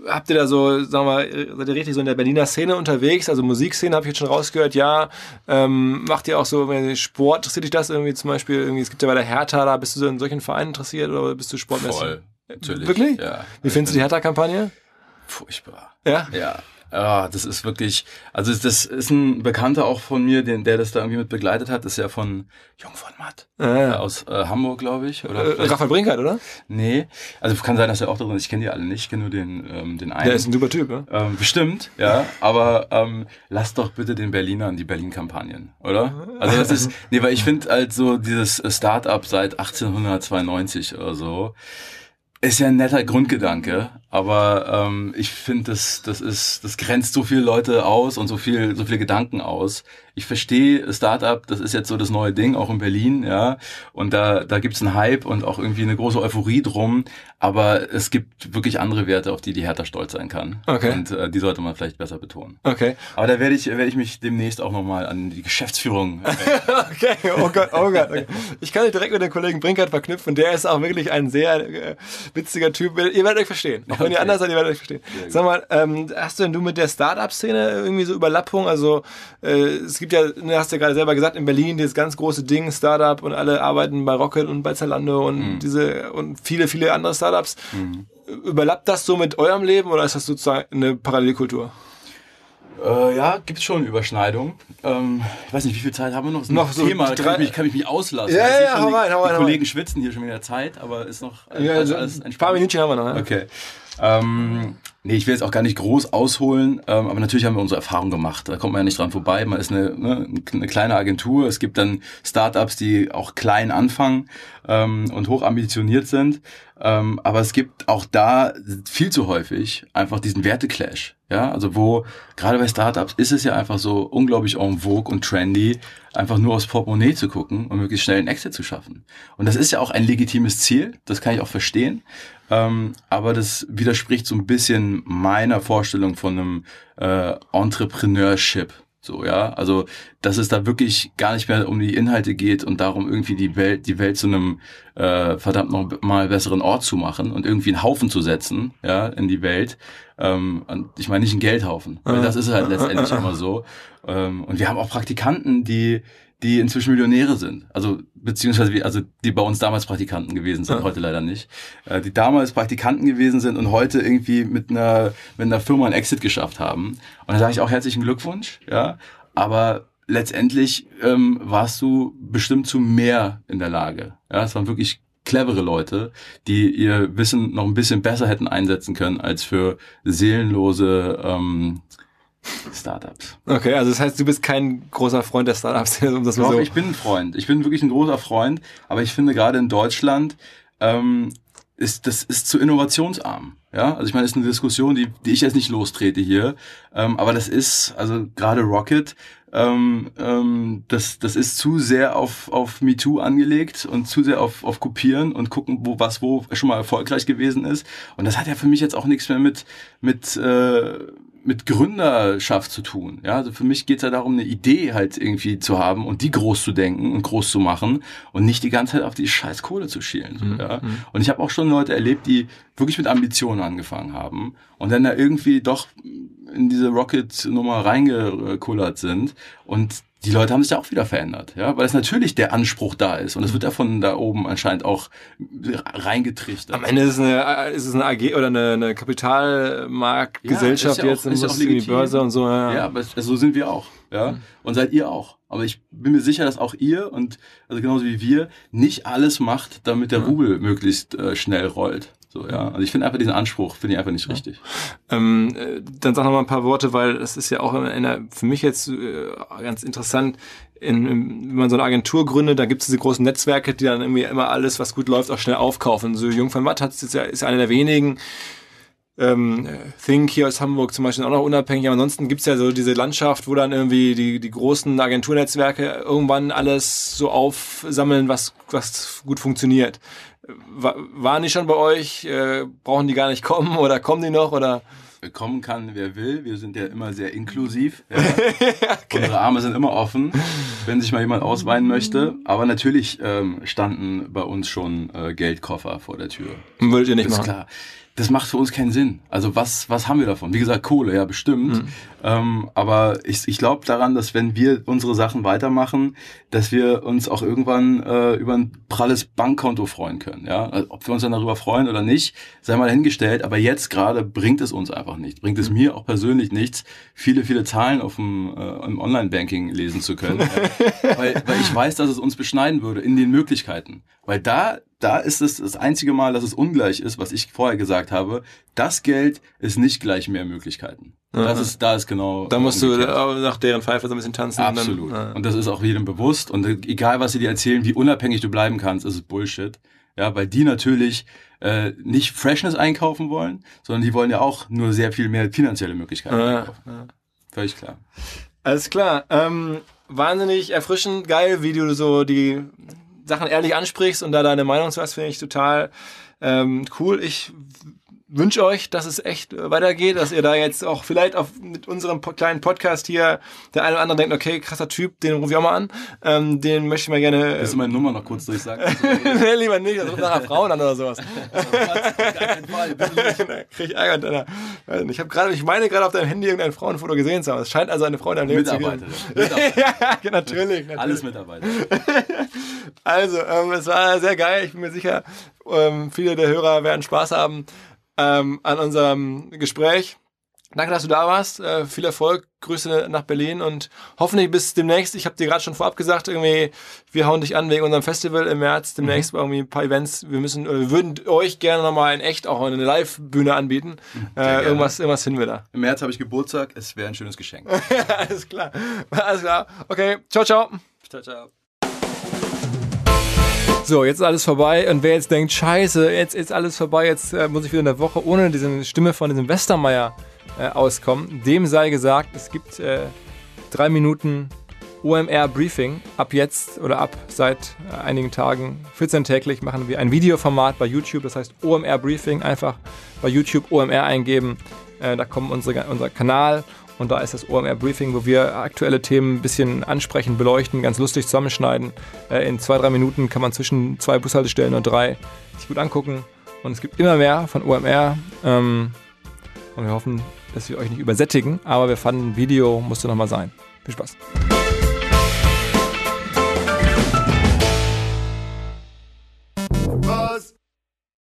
habt ihr da so, sagen wir mal, seid ihr richtig so in der Berliner Szene unterwegs? Also Musikszene habe ich jetzt schon rausgehört, ja. Ähm, macht ihr auch so Sport? Interessiert dich das irgendwie zum Beispiel? Irgendwie, es gibt ja bei der Hertha, da bist du so in solchen Vereinen interessiert oder bist du sportmäßig? Voll. Natürlich. Wirklich? Ja. Wie findest du die Hertha-Kampagne? Furchtbar. Ja? Ja. Ja, das ist wirklich, also das ist ein Bekannter auch von mir, den, der das da irgendwie mit begleitet hat, ist ja von Jung von Matt. Ah, ja. Aus äh, Hamburg, glaube ich. Oder Äh, Raphael Brinkert, oder? Nee, also kann sein, dass er auch drin ist. Ich kenne die alle nicht, ich kenne nur den, ähm, den einen. Der ist ein super Typ, ne? ähm, bestimmt, ja, aber ähm, lass doch bitte den Berlinern die Berlin-Kampagnen, oder? Also das ist, nee, weil ich finde halt so dieses Start-up seit 1892 oder so, ist ja ein netter Grundgedanke, aber ähm, ich finde, das, das ist, das grenzt so viele Leute aus und so viel, so viele Gedanken aus. Ich verstehe Startup, das ist jetzt so das neue Ding, auch in Berlin, ja. Und da, da gibt's einen Hype und auch irgendwie eine große Euphorie drum. Aber es gibt wirklich andere Werte, auf die die Hertha stolz sein kann. Okay. Und äh, die sollte man vielleicht besser betonen. Okay. Aber da werde ich, werde ich mich demnächst auch nochmal an die Geschäftsführung. Äh, Okay, oh Gott, oh Gott. Okay. Ich kann dich direkt mit dem Kollegen Brinkert verknüpfen. Der ist auch wirklich ein sehr äh, witziger Typ. Ihr werdet euch verstehen. Auch wenn ihr Okay. anders seid, ihr werdet euch verstehen. Sag mal, ähm, hast du denn du mit der Startup-Szene irgendwie so Überlappung? Also äh, es gibt ja, ne, hast du ja gerade selber gesagt, in Berlin dieses ganz große Ding, Startup und alle arbeiten bei Rocket und bei Zalando und diese und viele, viele andere Startups. Überlappt das so mit eurem Leben oder ist das sozusagen eine Parallelkultur? Äh, ja, gibt's schon Überschneidungen. Ähm, ich weiß nicht, wie viel Zeit haben wir noch? Das Noch so Thema, da kann drei- ich mich, kann ich mich auslassen. Ja, ja, hau die, rein, hau rein, Die Kollegen schwitzen hier schon wieder Zeit, aber ist noch äh, Ja, alles, alles ein paar Minütchen haben wir noch. Ja? Okay. Ähm, nee, ich will jetzt auch gar nicht groß ausholen, ähm, aber natürlich haben wir unsere Erfahrung gemacht. Da kommt man ja nicht dran vorbei. Man ist eine, ne, eine kleine Agentur. Es gibt dann Startups, die auch klein anfangen ähm, und hoch ambitioniert sind. Ähm, aber es gibt auch da viel zu häufig einfach diesen Werteclash. Ja, also wo, gerade bei Startups ist es ja einfach so unglaublich en vogue und trendy, einfach nur aufs Portemonnaie zu gucken und möglichst schnell einen Exit zu schaffen. Und das ist ja auch ein legitimes Ziel, das kann ich auch verstehen. Ähm, aber das widerspricht so ein bisschen meiner Vorstellung von einem äh, Entrepreneurship. So, ja. Also, dass es da wirklich gar nicht mehr um die Inhalte geht und darum, irgendwie die Welt, die Welt zu einem äh, verdammt noch mal besseren Ort zu machen und irgendwie einen Haufen zu setzen, ja, in die Welt. Ähm, und ich meine nicht einen Geldhaufen. Weil das ist halt letztendlich immer so. Ähm, und wir haben auch Praktikanten, die die inzwischen Millionäre sind. Also beziehungsweise wie, also die bei uns damals Praktikanten gewesen sind, heute leider nicht. Äh, die damals Praktikanten gewesen sind und heute irgendwie mit einer mit einer Firma einen Exit geschafft haben. Und da sage ich auch herzlichen Glückwunsch, ja. Aber letztendlich ähm, warst du bestimmt zu mehr in der Lage. Ja, es waren wirklich clevere Leute, die ihr Wissen noch ein bisschen besser hätten einsetzen können als für seelenlose ähm, Startups. Okay, also das heißt, du bist kein großer Freund der Startups, um das Doch, so. ich bin ein Freund. Ich bin wirklich ein großer Freund. Aber ich finde gerade in Deutschland ähm, ist, das ist zu innovationsarm. Ja, also ich meine, das ist eine Diskussion, die, die ich jetzt nicht lostrete hier. Ähm, aber das ist, also gerade Rocket, ähm, ähm, das, das ist zu sehr auf, auf MeToo angelegt und zu sehr auf, auf Kopieren und gucken, wo was wo schon mal erfolgreich gewesen ist. Und das hat ja für mich jetzt auch nichts mehr mit, mit äh, mit Gründerschaft zu tun. Ja, also für mich geht es ja darum, eine Idee halt irgendwie zu haben und die groß zu denken und groß zu machen und nicht die ganze Zeit auf die scheiß Kohle zu schielen. So, mhm. ja. Mhm. Und ich habe auch schon Leute erlebt, die wirklich mit Ambitionen angefangen haben und dann da irgendwie doch in diese Rocket-Nummer reingekullert sind und die Leute haben sich ja auch wieder verändert, ja, weil es natürlich der Anspruch da ist und es wird ja von da oben anscheinend auch reingetrichtert. Am Ende ist es eine, ist es eine AG oder eine, eine Kapitalmarktgesellschaft ja, ja jetzt auch, in die Börse und so. Ja, ja aber so sind wir auch, ja, mhm. und seid ihr auch. Aber ich bin mir sicher, dass auch ihr und also genauso wie wir nicht alles macht, damit der Rubel möglichst äh, schnell rollt. So, ja. Also ich finde einfach diesen Anspruch, finde ich einfach nicht richtig. Ähm, äh, dann sag noch mal ein paar Worte, weil das ist ja auch in einer, für mich jetzt äh, ganz interessant, in, wenn man so eine Agentur gründet, da gibt es diese großen Netzwerke, die dann irgendwie immer alles, was gut läuft, auch schnell aufkaufen. So Jung von Matt hat jetzt ja, ist einer der wenigen, ähm, Think hier aus Hamburg zum Beispiel auch noch unabhängig. Aber ansonsten gibt's ja so diese Landschaft, wo dann irgendwie die, die großen Agenturnetzwerke irgendwann alles so aufsammeln, was, was gut funktioniert. War, waren die schon bei euch? Äh, brauchen die gar nicht kommen oder kommen die noch? Oder? Kommen kann, wer will. Wir sind ja immer sehr inklusiv. Ja. okay. Unsere Arme sind immer offen, wenn sich mal jemand ausweinen möchte. Aber natürlich ähm, standen bei uns schon äh, Geldkoffer vor der Tür. Würdet ihr nicht das machen? Klar das macht für uns keinen Sinn. Also was, was haben wir davon? Wie gesagt, Kohle, ja, bestimmt. Mhm. Ähm, aber ich, ich glaube daran, dass wenn wir unsere Sachen weitermachen, dass wir uns auch irgendwann äh, über ein pralles Bankkonto freuen können. Ja? Also, ob wir uns dann darüber freuen oder nicht, sei mal dahingestellt. Aber jetzt gerade bringt es uns einfach nicht. Bringt es mhm. mir auch persönlich nichts, viele, viele Zahlen auf dem äh, im Online-Banking lesen zu können. weil, weil ich weiß, dass es uns beschneiden würde in den Möglichkeiten. Weil da da ist es das einzige Mal, dass es ungleich ist, was ich vorher gesagt habe. Das Geld ist nicht gleich mehr Möglichkeiten. Das ist, da ist genau. Da musst umgekehrt. du nach deren Pfeife so ein bisschen tanzen. Absolut. Und, dann, und das ist auch jedem bewusst. Und egal, was sie dir erzählen, wie unabhängig du bleiben kannst, ist es Bullshit. Ja, weil die natürlich äh, nicht Freshness einkaufen wollen, sondern die wollen ja auch nur sehr viel mehr finanzielle Möglichkeiten ja, einkaufen. Ja. Völlig klar. Alles klar. Ähm, wahnsinnig erfrischend, geil, wie du so die Sachen ehrlich ansprichst und da deine Meinung zu hast, finde ich total ähm, cool. Ich wünsche euch, dass es echt weitergeht, dass ihr da jetzt auch vielleicht auf, mit unserem kleinen Podcast hier der eine oder andere denkt, okay, krasser Typ, den rufe ich auch mal an. Ähm, den möchte ich mal gerne. Willst du meine Nummer noch kurz durchsagen? nee, lieber nicht, das ruft nachher Frauen an oder sowas. Krieg ich Ärger. Deiner. Ich habe gerade, ich meine gerade auf deinem Handy irgendein Frauenfoto gesehen zu haben. Es scheint also eine Frau in deinem Leben zu geben. Mitarbeiterin. ja, natürlich, natürlich. Alles Mitarbeiter. also, ähm, es war sehr geil. Ich bin mir sicher, ähm, viele der Hörer werden Spaß haben ähm, an unserem Gespräch. Danke, dass du da warst. Äh, viel Erfolg. Grüße nach Berlin und hoffentlich bis demnächst. Ich habe dir gerade schon vorab gesagt, irgendwie, wir hauen dich an wegen unserem Festival im März. Demnächst mhm. irgendwie ein paar Events. Wir müssen, wir würden euch gerne nochmal in echt auch eine Live-Bühne anbieten. Mhm. Äh, irgendwas, irgendwas finden wir da. Im März habe ich Geburtstag. Es wäre ein schönes Geschenk. Alles klar. Alles klar. Okay. Ciao, ciao. Ciao, ciao. So, jetzt ist alles vorbei. Und wer jetzt denkt, scheiße, jetzt ist alles vorbei, jetzt äh, muss ich wieder eine Woche ohne diese Stimme von diesem Westermeier äh, auskommen, dem sei gesagt, es gibt äh, drei Minuten OMR Briefing. Ab jetzt oder ab seit äh, einigen Tagen, 14 täglich, machen wir ein Videoformat bei YouTube. Das heißt OMR Briefing. Einfach bei YouTube OMR eingeben. Äh, da kommt unsere, unser Kanal und da ist das OMR Briefing, wo wir aktuelle Themen ein bisschen ansprechen, beleuchten, ganz lustig zusammenschneiden. Äh, in zwei, drei Minuten kann man zwischen zwei Bushaltestellen und drei sich gut angucken. Und es gibt immer mehr von OMR. Ähm, und wir hoffen, dass wir euch nicht übersättigen, aber wir fanden, Video musste nochmal sein. Viel Spaß.